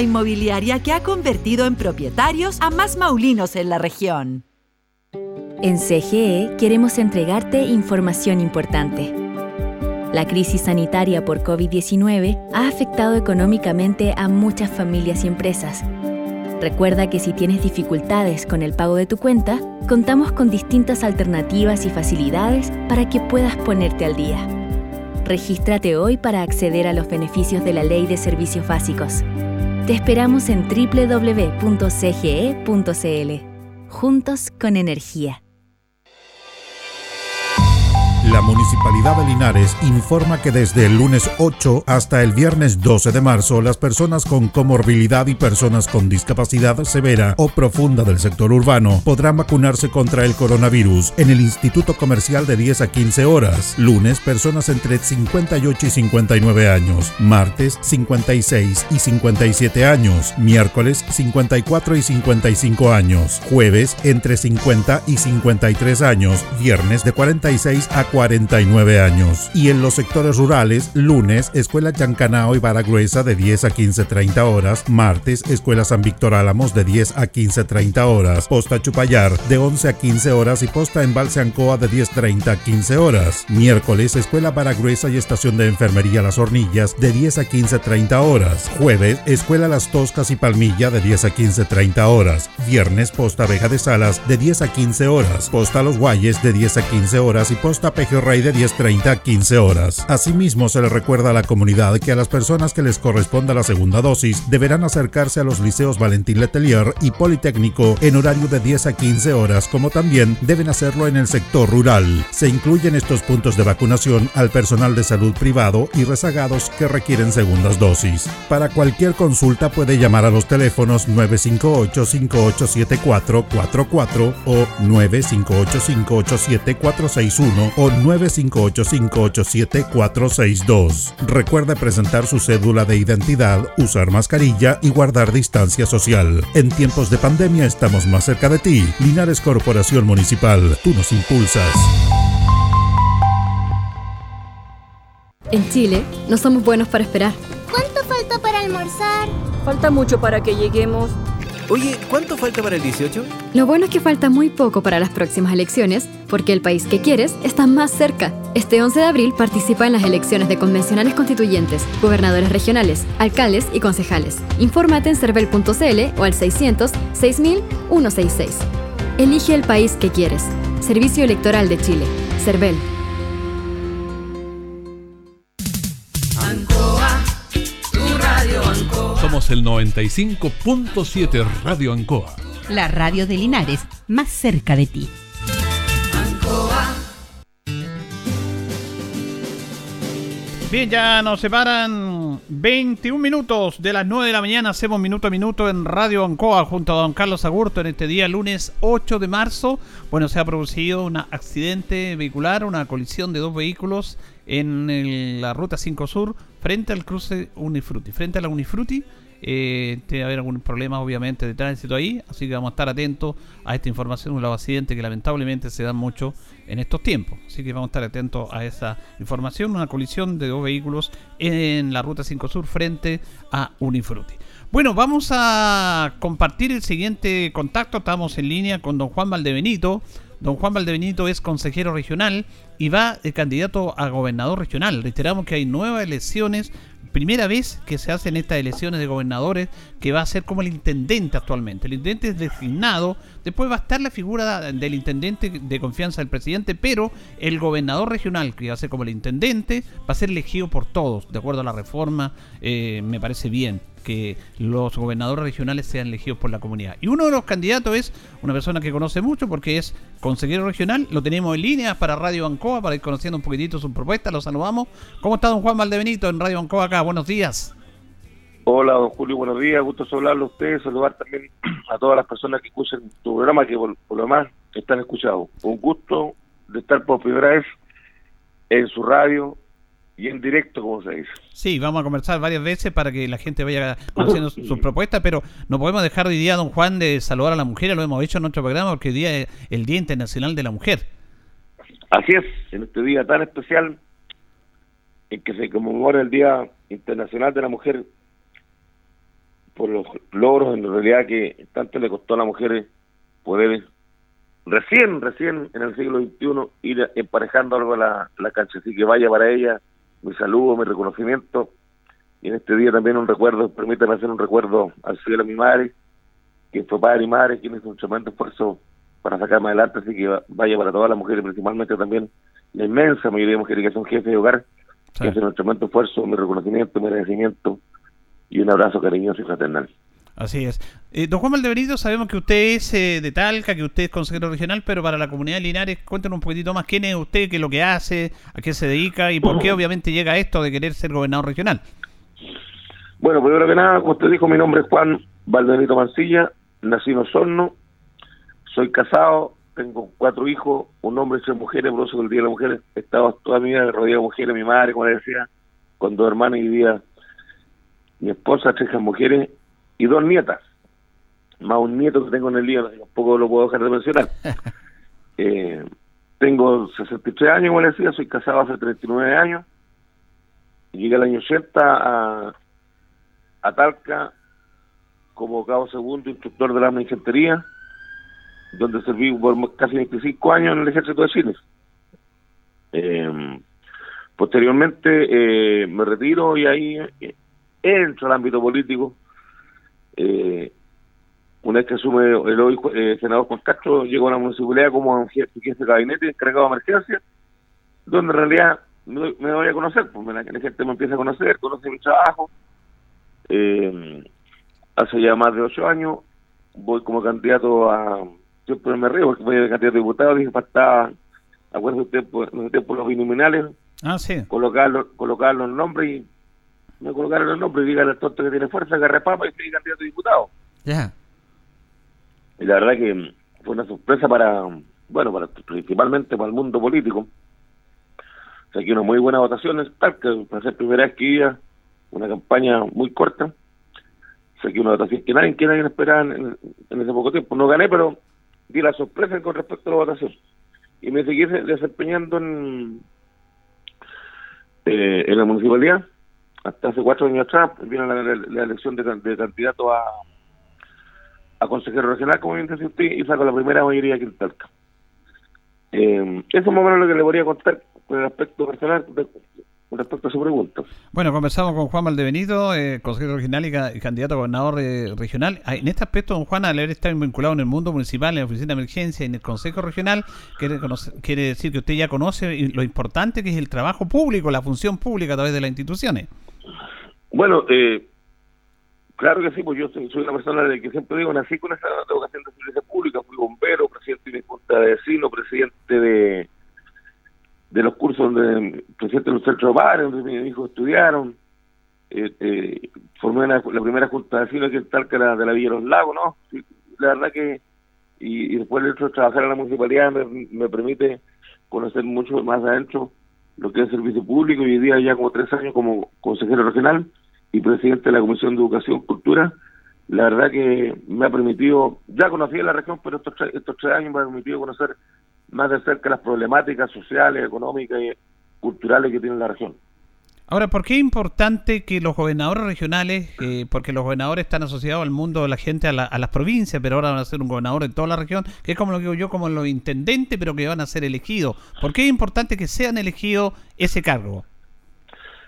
Inmobiliaria que ha convertido en propietarios a más maulinos en la región. En CGE queremos entregarte información importante. La crisis sanitaria por COVID-19 ha afectado económicamente a muchas familias y empresas. Recuerda que si tienes dificultades con el pago de tu cuenta, contamos con distintas alternativas y facilidades para que puedas ponerte al día. Regístrate hoy para acceder a los beneficios de la Ley de Servicios Básicos. Te esperamos en www.cge.cl. Juntos con energía. La Municipalidad de Linares informa que desde el lunes 8 hasta el viernes 12 de marzo, las personas con comorbilidad y personas con discapacidad severa o profunda del sector urbano podrán vacunarse contra el coronavirus en el Instituto Comercial de 10 a 15 horas. Lunes, personas entre 58 y 59 años. Martes, 56 y 57 años. Miércoles, 54 y 55 años. Jueves, entre 50 y 53 años. Viernes, de 46 a 49 años. Y en los sectores rurales, lunes, Escuela Yancanao y Baragruesa de 10 a 15.30 horas. Martes, Escuela San Víctor Álamos de 10 a 15.30 horas. Posta Chupayar de 11 a 15 horas y Posta Embalse Ancoa de 10.30 a 15 horas. Miércoles, Escuela Baragruesa y Estación de Enfermería Las Hornillas de 10 a 15.30 horas. Jueves, Escuela Las Toscas y Palmilla de 10 a 15.30 horas. Viernes, Posta Vega de Salas de 10 a 15 horas. Posta Los Guayes de 10 a 15 horas y Posta Rey de 10.30 a 15 horas. Asimismo, se le recuerda a la comunidad que a las personas que les corresponda la segunda dosis deberán acercarse a los liceos Valentín Letelier y Politécnico en horario de 10 a 15 horas, como también deben hacerlo en el sector rural. Se incluyen estos puntos de vacunación al personal de salud privado y rezagados que requieren segundas dosis. Para cualquier consulta puede llamar a los teléfonos 958-587444 o 958-587-461 o 958-587-462. Recuerde presentar su cédula de identidad, usar mascarilla y guardar distancia social. En tiempos de pandemia estamos más cerca de ti. Linares Corporación Municipal, tú nos impulsas. En Chile, no somos buenos para esperar. ¿Cuánto falta para almorzar? Falta mucho para que lleguemos. Oye, ¿cuánto falta para el 18? Lo bueno es que falta muy poco para las próximas elecciones, porque el país que quieres está más cerca. Este 11 de abril participa en las elecciones de convencionales constituyentes, gobernadores regionales, alcaldes y concejales. Infórmate en cervel.cl o al 600 6000 166. Elige el país que quieres. Servicio Electoral de Chile, CERVEL. Ancoa. Somos el 95.7 Radio Ancoa. La radio de Linares, más cerca de ti. Bien, ya nos separan 21 minutos de las 9 de la mañana. Hacemos minuto a minuto en Radio Ancoa junto a don Carlos Agurto en este día, lunes 8 de marzo. Bueno, se ha producido un accidente vehicular, una colisión de dos vehículos en el- la ruta 5 Sur frente al cruce Unifruti. Frente a la Unifruti eh, tiene que haber algún problema obviamente de tránsito ahí, así que vamos a estar atentos a esta información de los accidentes que lamentablemente se dan mucho en estos tiempos. Así que vamos a estar atentos a esa información, una colisión de dos vehículos en la ruta 5 Sur frente a Unifruti. Bueno, vamos a compartir el siguiente contacto. Estamos en línea con don Juan Valdebenito. Don Juan Valdebenito es consejero regional y va candidato a gobernador regional. Reiteramos que hay nuevas elecciones. Primera vez que se hacen estas elecciones de gobernadores que va a ser como el intendente actualmente. El intendente es designado, después va a estar la figura del intendente de confianza del presidente, pero el gobernador regional, que va a ser como el intendente, va a ser elegido por todos, de acuerdo a la reforma. eh, me parece bien que los gobernadores regionales sean elegidos por la comunidad. Y uno de los candidatos es una persona que conoce mucho porque es consejero regional. Lo tenemos en línea para Radio Ancoa para ir conociendo un poquitito su propuesta. Lo saludamos. ¿Cómo está don Juan Valdebenito en Radio Ancoa acá? Buenos días. Hola, don Julio, buenos días. Gusto saludarlo a ustedes, saludar también a todas las personas que escuchan tu programa, que por, por lo demás están escuchados. Un gusto de estar por primera vez en su radio y en directo, como se dice. Sí, vamos a conversar varias veces para que la gente vaya conociendo sus su propuestas, pero no podemos dejar hoy día, don Juan, de saludar a la mujer. Lo hemos hecho en nuestro programa porque hoy día es el Día Internacional de la Mujer. Así es, en este día tan especial en que se conmemora el Día Internacional de la Mujer por los logros en realidad que tanto le costó a las mujeres poder recién, recién en el siglo XXI ir emparejando algo a la, la cancha. Así que vaya para ella mi saludo, mi reconocimiento y en este día también un recuerdo, permítanme hacer un recuerdo al cielo de mi madre, que fue padre y madre, quien hizo un tremendo esfuerzo para sacarme adelante, así que va- vaya para todas las mujeres, principalmente también la inmensa mayoría de mujeres que son jefes de hogar, que hacen un tremendo esfuerzo, mi reconocimiento, mi agradecimiento y un abrazo cariñoso y fraternal. Así es. Eh, don Juan Valdebenito, sabemos que usted es eh, de Talca, que usted es consejero regional, pero para la comunidad de Linares, cuéntenos un poquitito más. Quién es usted, qué es lo que hace, a qué se dedica y por qué obviamente llega a esto de querer ser gobernador regional. Bueno, primero que nada, como usted dijo, mi nombre es Juan Valdenito Mancilla, nací en Osorno, soy casado, tengo cuatro hijos, un hombre y tres mujeres, por eso el Día de la Mujer he estado toda mi vida rodeado de mujeres, mi madre, como le decía, con dos hermanas y vivía mi esposa, tres mujeres y dos nietas, más un nieto que tengo en el lío, tampoco lo puedo dejar de mencionar. Eh, tengo 63 años, como le decía, soy casado hace 39 años, llegué al año 80 a, a Talca como cabo segundo instructor de la arma de infantería, donde serví por casi 25 años en el ejército de Chile. Eh, posteriormente eh, me retiro y ahí eh, entro al ámbito político. Eh, una vez que asume el hoy eh, senador Juan Castro, llego a la municipalidad como jefe, jefe de gabinete encargado de emergencia, donde en realidad me, me voy a conocer, pues la, la gente me empieza a conocer, conoce mi trabajo. Eh, hace ya más de ocho años voy como candidato a siempre me río porque voy de candidato a diputado dije faltaba acuerdo usted por, usted por los binominales Ah, sí. colocarlo colocar los nombres y me colocaron los nombres y dígale al tonto que tiene fuerza agarre papa y soy candidato a diputado Ya. y la verdad que fue una sorpresa para bueno para principalmente para el mundo político saqué unas muy buenas votaciones tal que para ser primera vez que iba una campaña muy corta saqué una votación que nadie, que nadie esperaba en, en ese poco tiempo. No gané, pero di la sorpresa con respecto a la votación. Y me seguí de- desempeñando en, eh, en la municipalidad. Hasta hace cuatro años atrás vino la, elección de, can- de candidato a, consejero regional, como bien decía usted, y saco la primera mayoría aquí en Talca. Eh, eso es más o menos lo que le voy a contar con el aspecto personal. respecto a su pregunta. Bueno, conversamos con Juan Valdebenito, eh, consejero regional y, candidato a gobernador eh, regional. Ah, en este aspecto, don Juan, al haber estado vinculado en el mundo municipal, en la oficina de emergencia y en el consejo regional, quiere, quiere decir que usted ya conoce lo importante que es el trabajo público, la función pública a través de las instituciones. Bueno, eh, claro que sí, pues yo soy, una persona de que siempre digo, nací con esa vocación de servicio pública, fui bombero, presidente de mi junta de vecinos, presidente de los cursos donde presidente de los centros de donde mis hijos estudiaron, eh, eh, formé la, primera junta de vecinos que tal que la de la Villa de los Lagos, ¿no? la verdad que, y, después el hecho de trabajar en la municipalidad me, me permite conocer mucho más adentro lo que es servicio público y hoy día ya como tres años como consejero regional y presidente de la Comisión de Educación Cultura, la verdad que me ha permitido, ya conocía la región, pero estos, estos tres años me ha permitido conocer más de cerca las problemáticas sociales, económicas y culturales que tiene la región. Ahora, ¿por qué es importante que los gobernadores regionales, eh, porque los gobernadores están asociados al mundo de la gente, a, las provincias, pero ahora van a ser un gobernador en toda la región, que es como lo digo yo, como los intendentes, pero que van a ser elegidos? ¿Por qué es importante que sean elegidos ese cargo?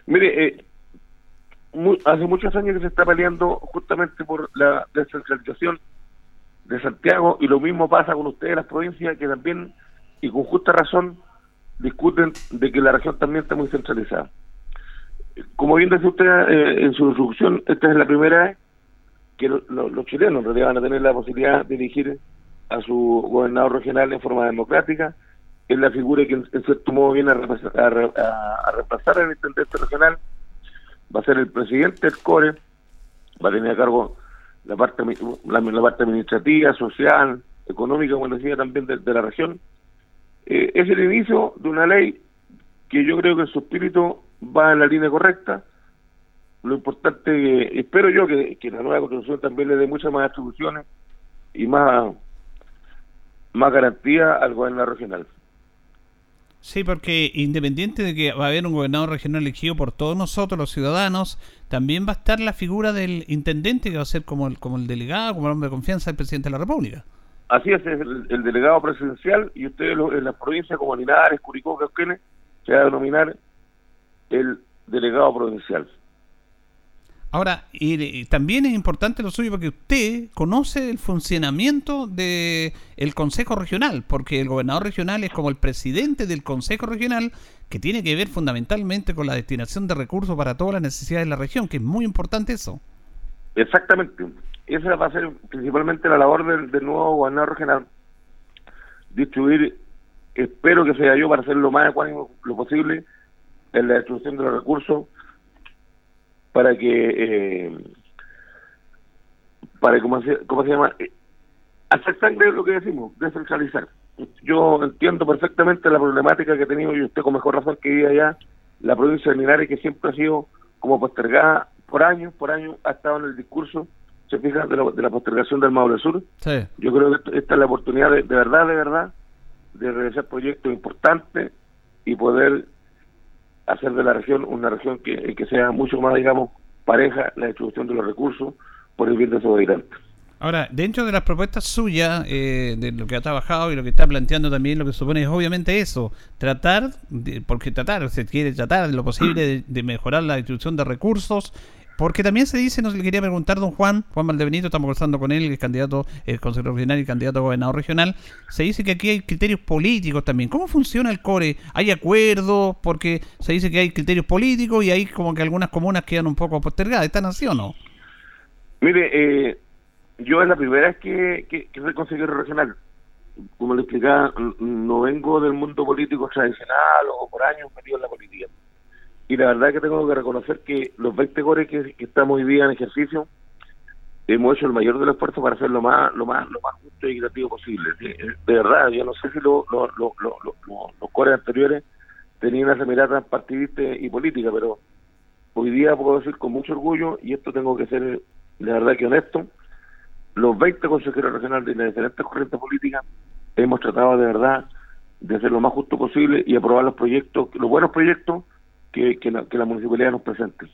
Mire, eh, hace muchos años que se está peleando justamente por la descentralización de Santiago y lo mismo pasa con ustedes, las provincias, que también y con justa razón discuten de que la región también está muy centralizada. Como bien dice usted eh, en su introducción, esta es la primera vez que los chilenos en realidad van a tener la posibilidad de elegir a su gobernador regional en forma democrática. Es la figura que en, cierto modo viene a, a, reemplazar al intendente regional. Va a ser el presidente del CORE, va a tener a cargo la parte, la, parte administrativa, social, económica, como decía, también de la región eh, es el inicio de una ley que yo creo que su espíritu va en la línea correcta. Lo importante, espero yo que, la nueva constitución también le dé muchas más atribuciones y más, más garantía al gobernador regional. Sí, porque independiente de que va a haber un gobernador regional elegido por todos nosotros, los ciudadanos, también va a estar la figura del intendente que va a ser como el, como el delegado, como el hombre de confianza del presidente de la República. Así es, el, delegado presidencial y ustedes en las provincias como Linares, Curicó, Cauquenes, se va a denominar el delegado provincial. Ahora, y, también es importante lo suyo porque usted conoce el funcionamiento del el Consejo Regional, porque el gobernador regional es como el presidente del Consejo Regional, que tiene que ver fundamentalmente con la destinación de recursos para todas las necesidades de la región, que es muy importante eso. Exactamente esa va a ser principalmente la labor del, nuevo gobernador regional, distribuir, espero que sea yo para hacer lo más ecuánimo lo posible en la distribución de los recursos para que, eh, para, ¿cómo se, cómo se llama? Hacer sangre lo que decimos, descentralizar. Yo entiendo perfectamente la problemática que ha tenido, y usted con mejor razón que vive allá, la provincia de Linares, que siempre ha sido como postergada por años, por años, ha estado en el discurso se fija de la, postergación del Maule Sur. Yo creo que esta es la oportunidad de, verdad, de verdad, de realizar proyectos importantes y poder hacer de la región una región que, que sea mucho más, digamos, pareja la distribución de los recursos por el bien de sus habitantes. Ahora, dentro de las propuestas suyas, eh, de lo que ha trabajado y lo que está planteando también, lo que supone es obviamente eso, tratar, porque tratar, se quiere tratar de lo posible de, de mejorar la distribución de recursos porque también se dice, nos le quería preguntar don Juan, Juan Valdebenito, estamos conversando con él, el candidato, el consejero regional y candidato a gobernador regional, se dice que aquí hay criterios políticos también. ¿Cómo funciona el core? ¿Hay acuerdos? Porque se dice que hay criterios políticos y hay como que algunas comunas quedan un poco postergadas. ¿Están así o no? Mire, eh, yo es la primera vez que, que, que soy consejero regional. Como le explicaba, no vengo del mundo político tradicional o por años metido en la política y la verdad que tengo que reconocer que los 20 cores que, estamos hoy día en ejercicio hemos hecho el mayor del esfuerzo para hacer lo más lo más lo más justo y equitativo posible. De, verdad yo no sé si los cores anteriores tenían esa mirada partidista y política pero hoy día puedo decir con mucho orgullo y esto tengo que ser de verdad que honesto los 20 consejeros regionales de las diferentes corrientes políticas hemos tratado de verdad de hacer lo más justo posible y aprobar los proyectos los buenos proyectos que, la, municipalidad nos presente.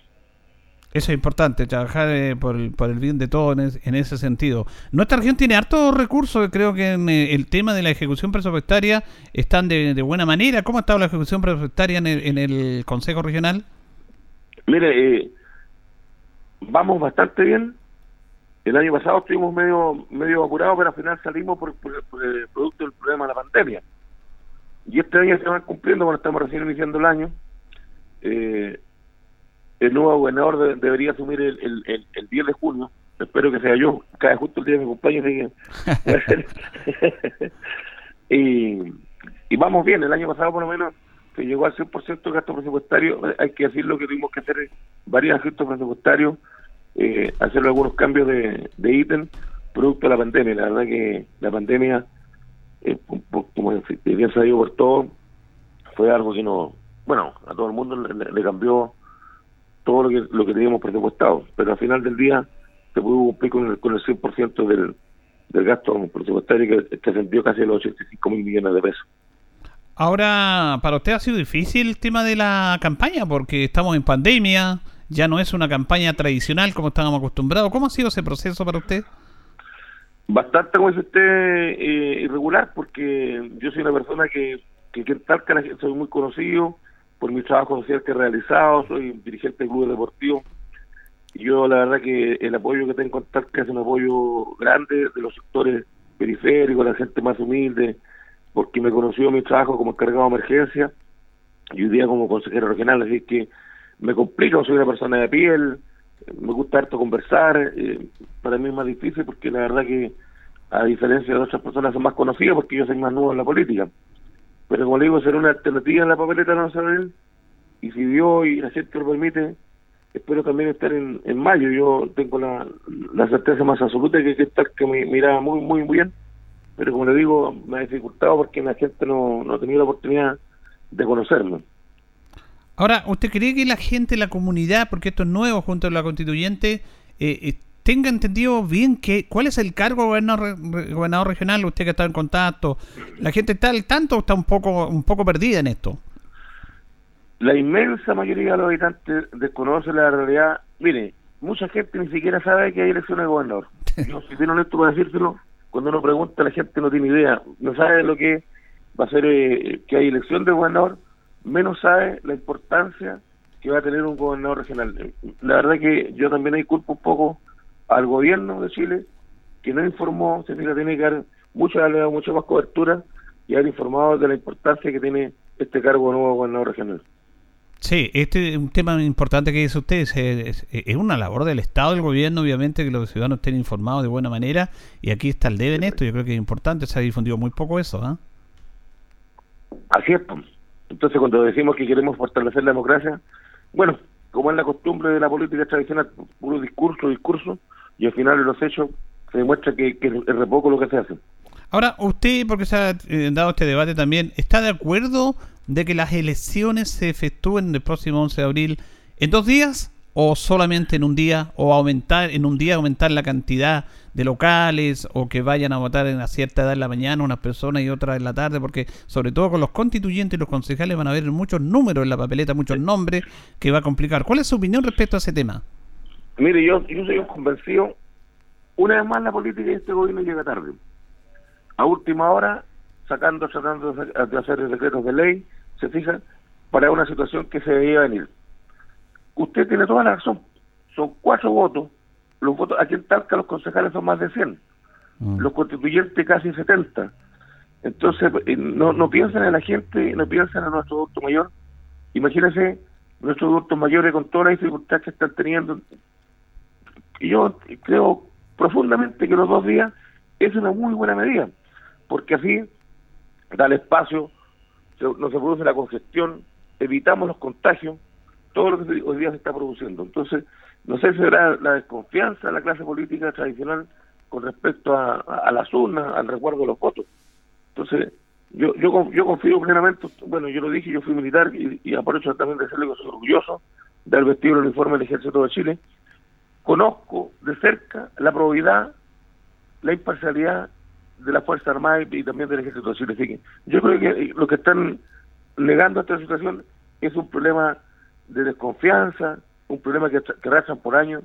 Eso es importante, trabajar eh, por, el, por el bien de todos en, ese sentido. Nuestra región tiene hartos recursos, creo que en eh, el tema de la ejecución presupuestaria están de, buena manera. ¿Cómo ha estado la ejecución presupuestaria en el, en el Consejo Regional? Mire, eh, vamos bastante bien. El año pasado estuvimos medio medio apurados, pero al final salimos por, el producto del problema de la pandemia. Y este año se van cumpliendo, cuando estamos recién iniciando el año. Eh, el nuevo gobernador debería asumir el, el, el, 10 de junio. Espero que sea yo, cae justo el día de mi cumpleaños. y, y vamos bien, el año pasado por lo menos que llegó al 100% de gasto presupuestario, hay que decir lo que tuvimos que hacer varios ajustes presupuestarios, eh, hacer algunos cambios de, de ítem producto de la pandemia. La verdad que la pandemia, eh, como bien sabido por todo, fue algo que no, bueno, a todo el mundo le cambió todo lo que, lo que teníamos presupuestado, pero al final del día se pudo cumplir con el, con el 100% del, del gasto presupuestario que, que ascendió casi los 85 mil millones de pesos. Ahora, para usted ha sido difícil el tema de la campaña porque estamos en pandemia, ya no es una campaña tradicional como estábamos acostumbrados. ¿Cómo ha sido ese proceso para usted? Bastante, como dice usted, eh, irregular porque yo soy una persona que, que, que tal que soy muy conocido, por mi trabajo social que he realizado, soy dirigente del club deportivo. Y yo la verdad que el apoyo que tengo en Talca es un apoyo grande de los sectores periféricos, la gente más humilde, porque me conoció mi trabajo como encargado de emergencia y hoy día como consejero regional, así que me complico, soy una persona de piel, me gusta harto conversar, eh, para mí es más difícil porque la verdad que a diferencia de otras personas son más conocidas porque yo soy más nuevo en la política. Pero como le digo, será una alternativa en la papeleta no saber y si Dios y la gente lo permite, espero también estar en, mayo. Yo tengo la, certeza más absoluta que, que estar que me miraba muy, muy bien, pero como le digo, me ha dificultado porque la gente no, no ha tenido la oportunidad de conocerme. Ahora, ¿usted cree que la gente, la comunidad, porque esto es nuevo junto a la constituyente, eh, tenga entendido bien que cuál es el cargo gobernador, gobernador regional, usted que está en contacto, la gente está al tanto o está un poco un poco perdida en esto. La inmensa mayoría de los habitantes desconoce la realidad. Mire, mucha gente ni siquiera sabe que hay elecciones de gobernador. Yo, si tiene honesto para decírselo, cuando uno pregunta, la gente no tiene idea, no sabe lo que va a ser eh, que hay elección de gobernador, menos sabe la importancia que va a tener un gobernador regional. La verdad que yo también hay culpa un poco al gobierno de Chile, que no informó, se tiene que dar mucha, mucha más cobertura y haber informado de la importancia que tiene este cargo de nuevo gobernador regional. Sí, este es un tema importante que dice usted, es, es, una labor del Estado, del gobierno, obviamente, que los ciudadanos estén informados de buena manera, y aquí está el debe en esto, yo creo que es importante, se ha difundido muy poco eso. ¿ah? Así es, entonces cuando decimos que queremos fortalecer la democracia, bueno, como es la costumbre de la política tradicional, puro discurso, discurso, y al final de los hechos se demuestra que, que es re poco lo que se hace. Ahora, usted, porque se ha eh, dado este debate también, ¿está de acuerdo de que las elecciones se efectúen el próximo 11 de abril en dos días o solamente en un día o aumentar en un día aumentar la cantidad de locales o que vayan a votar en cierta edad en la mañana unas personas y otras en la tarde porque sobre todo con los constituyentes y los concejales van a haber muchos números en la papeleta muchos nombres que va a complicar. ¿cuál es su opinión respecto a ese tema? Mire yo, yo soy convencido una vez más la política de este gobierno llega tarde. A última hora sacando tratando de hacer decretos de ley se fija para una situación que se debía venir usted tiene toda la razón. Son cuatro votos. Los votos aquí en Talca los concejales son más de 100. Mm. Los constituyentes casi 70. Entonces, eh, no, no piensan en la gente, no piensan en nuestro adulto mayor. Imagínense nuestros adultos mayores con todas las dificultades que están teniendo. Y yo creo profundamente que los dos días es una muy buena medida, porque así da el espacio, no se produce la congestión, evitamos los contagios, todo lo que hoy día se está produciendo. Entonces, no sé si será la desconfianza de la clase política tradicional con respecto a, las urnas, al recuerdo de los votos. Entonces, yo, yo, yo confío plenamente, bueno, yo lo dije, yo fui militar y, y aprovecho también de serle orgulloso de haber vestido el uniforme del Ejército de Chile. Conozco de cerca la probidad, la imparcialidad de la Fuerza Armada y, también del Ejército de Chile. Así que yo creo que lo que están negando esta situación es un problema de desconfianza, un problema que, arrastran por años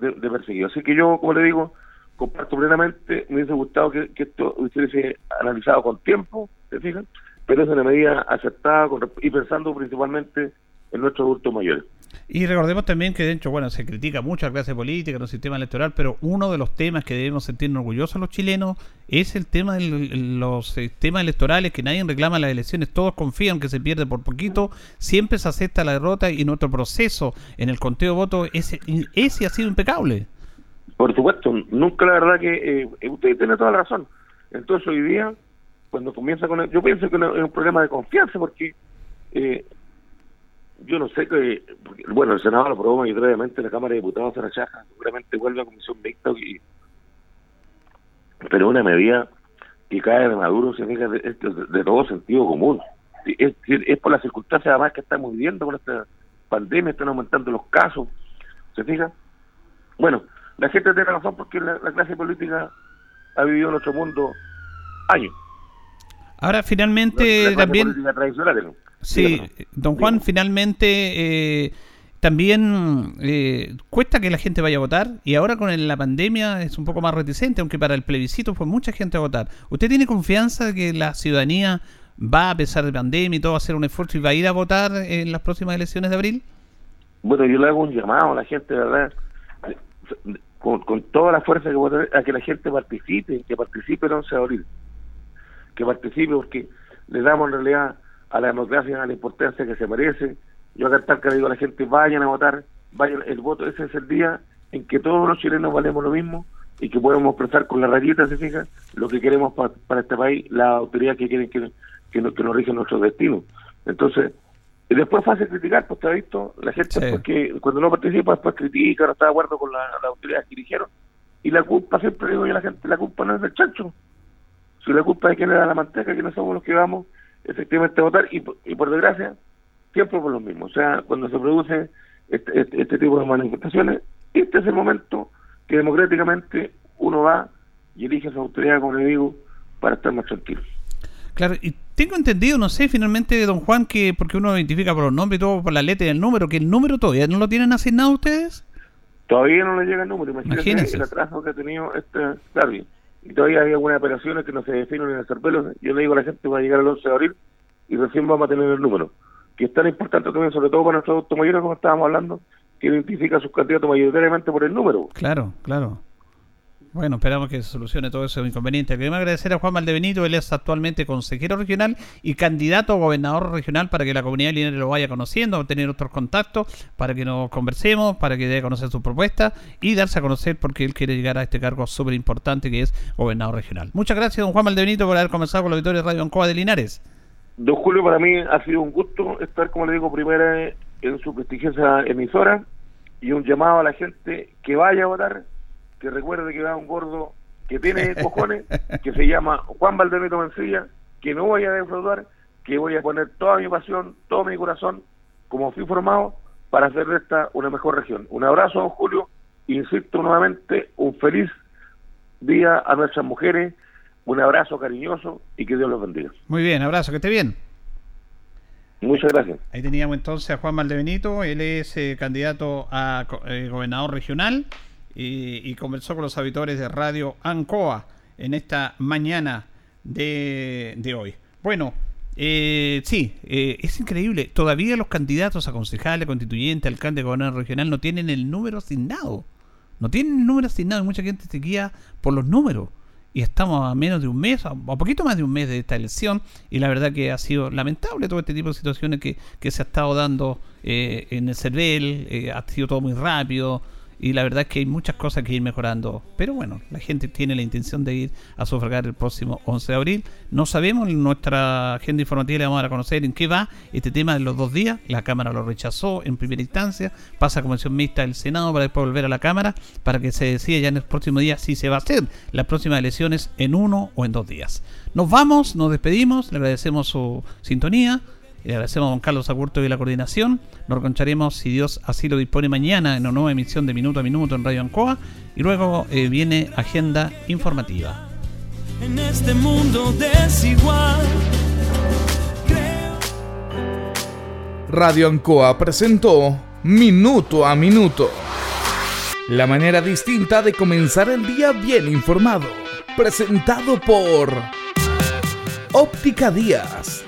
de, perseguido. Así que yo, como le digo, comparto plenamente, me hubiese gustado que, esto hubiese analizado con tiempo, ¿se fijan? Pero es una medida aceptada y pensando principalmente en nuestros adultos mayores. Y recordemos también que, de hecho, bueno, se critica mucho la clase política, el sistema electoral, pero uno de los temas que debemos sentirnos orgullosos los chilenos es el tema de los sistemas electorales, que nadie reclama las elecciones, todos confían que se pierde por poquito, siempre se acepta la derrota y nuestro proceso en el conteo de votos, ese, ese ha sido impecable. Por supuesto, nunca la verdad que eh, usted tiene toda la razón. Entonces hoy día, cuando comienza con... yo pienso que es un problema de confianza porque... Eh, yo no sé que, bueno, el Senado lo aprobó mayoritariamente, la Cámara de Diputados se rechaza, seguramente vuelve a comisión mixta, y, pero una medida que cae de Maduro se fija de, de, todo sentido común. Es, es, por las circunstancias además que estamos viviendo con esta pandemia, están aumentando los casos, ¿se fija? Bueno, la gente tiene razón porque la, clase política ha vivido en nuestro mundo años. Ahora, finalmente, también... Sí, don Juan, finalmente eh, también eh, cuesta que la gente vaya a votar y ahora con la pandemia es un poco más reticente, aunque para el plebiscito fue mucha gente a votar. ¿Usted tiene confianza de que la ciudadanía va, a pesar de pandemia y todo, a hacer un esfuerzo y va a ir a votar en las próximas elecciones de abril? Bueno, yo le hago un llamado a la gente, ¿verdad? Con, toda la fuerza que a que la gente participe, que participe el 11 de abril. Que participe porque le damos en realidad a la democracia, a la importancia que se merece. Yo acá en Talca le digo a la gente, vayan a votar, vayan, el voto, ese es el día en que todos los chilenos valemos lo mismo y que podemos expresar con la rayita, se fija, lo que queremos para este país, la autoridad que quieren que, que, nos, que nos rige nuestro destino. Entonces, y después fácil criticar, pues ha visto, la gente porque cuando no participa después critica, no está de acuerdo con la, la autoridad que dirigieron. Y la culpa, siempre digo yo a la gente, la culpa no es del chancho. Si la culpa es quien le da la manteca, que no somos los que vamos efectivamente votar y, y por desgracia siempre por lo mismo. O sea, cuando se produce este, este, este, tipo de manifestaciones, este es el momento que democráticamente uno va y elige a su autoridad, como le digo, para estar más tranquilo. Claro, y tengo entendido, no sé, finalmente, don Juan, que porque uno identifica por los nombres y todo, por la letra y el número, que el número todavía no lo tienen asignado ustedes. Todavía no le llega el número, imagínense, el atraso que ha tenido este claro, y todavía hay algunas operaciones que no se definen en el cervelo. Yo le digo a la gente va a llegar el 11 de abril y recién vamos a tener el número, que es tan importante también, sobre todo para nuestros automayores, como estábamos hablando, que identifica a sus candidatos mayoritariamente por el número. Claro, claro. Bueno, esperamos que se solucione todo ese inconveniente. Queremos agradecer a Juan Valdebenito, él es actualmente consejero regional y candidato a gobernador regional para que la comunidad lineal lo vaya conociendo, tener otros contactos, para que nos conversemos, para que dé a conocer su propuesta y darse a conocer porque él quiere llegar a este cargo súper importante que es gobernador regional. Muchas gracias, don Juan Valdebenito, por haber comenzado con la Victoria Radio Ancoa de Linares. Don Julio, para mí ha sido un gusto estar, como le digo, primera en su prestigiosa emisora y un llamado a la gente que vaya a votar que recuerde que va un gordo que tiene cojones, que se llama Juan Valdemito Mancilla, que no voy a defraudar, que voy a poner toda mi pasión, todo mi corazón, como fui formado, para hacer de esta una mejor región. Un abrazo, don Julio, insisto nuevamente, un feliz día a nuestras mujeres, un abrazo cariñoso y que Dios los bendiga. Muy bien, abrazo, que esté bien. Muchas gracias. Ahí teníamos entonces a Juan Valdebenito, él es eh, candidato a eh, gobernador regional y, conversó con los habitores de Radio Ancoa en esta mañana de, hoy. Bueno, eh, sí, eh, es increíble. Todavía los candidatos a concejales, constituyente, alcalde, gobernador regional no tienen el número asignado. No tienen el número asignado y mucha gente se guía por los números. Y estamos a menos de un mes, a, a poquito más de un mes de esta elección. Y la verdad que ha sido lamentable todo este tipo de situaciones que, se ha estado dando eh, en el CERVEL. Eh, ha sido todo muy rápido y la verdad es que hay muchas cosas que ir mejorando. Pero bueno, la gente tiene la intención de ir a sufragar el próximo 11 de abril. No sabemos, en nuestra agenda informativa le vamos a dar conocer en qué va este tema de los dos días. La Cámara lo rechazó en primera instancia, pasa a Comisión Mixta del Senado para después volver a la Cámara para que se decida ya en el próximo día si se va a hacer las próximas elecciones en uno o en dos días. Nos vamos, nos despedimos, le agradecemos su sintonía. Le agradecemos a don Carlos Agurto y la coordinación. Nos reconcharemos, si Dios así lo dispone, mañana en una nueva emisión de Minuto a Minuto en Radio Ancoa. Y luego eh, viene Agenda Informativa. En este mundo desigual. Radio Ancoa presentó minuto a minuto. La manera distinta de comenzar el día bien informado. Presentado por Óptica Díaz.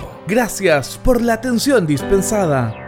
Gracias por la atención dispensada.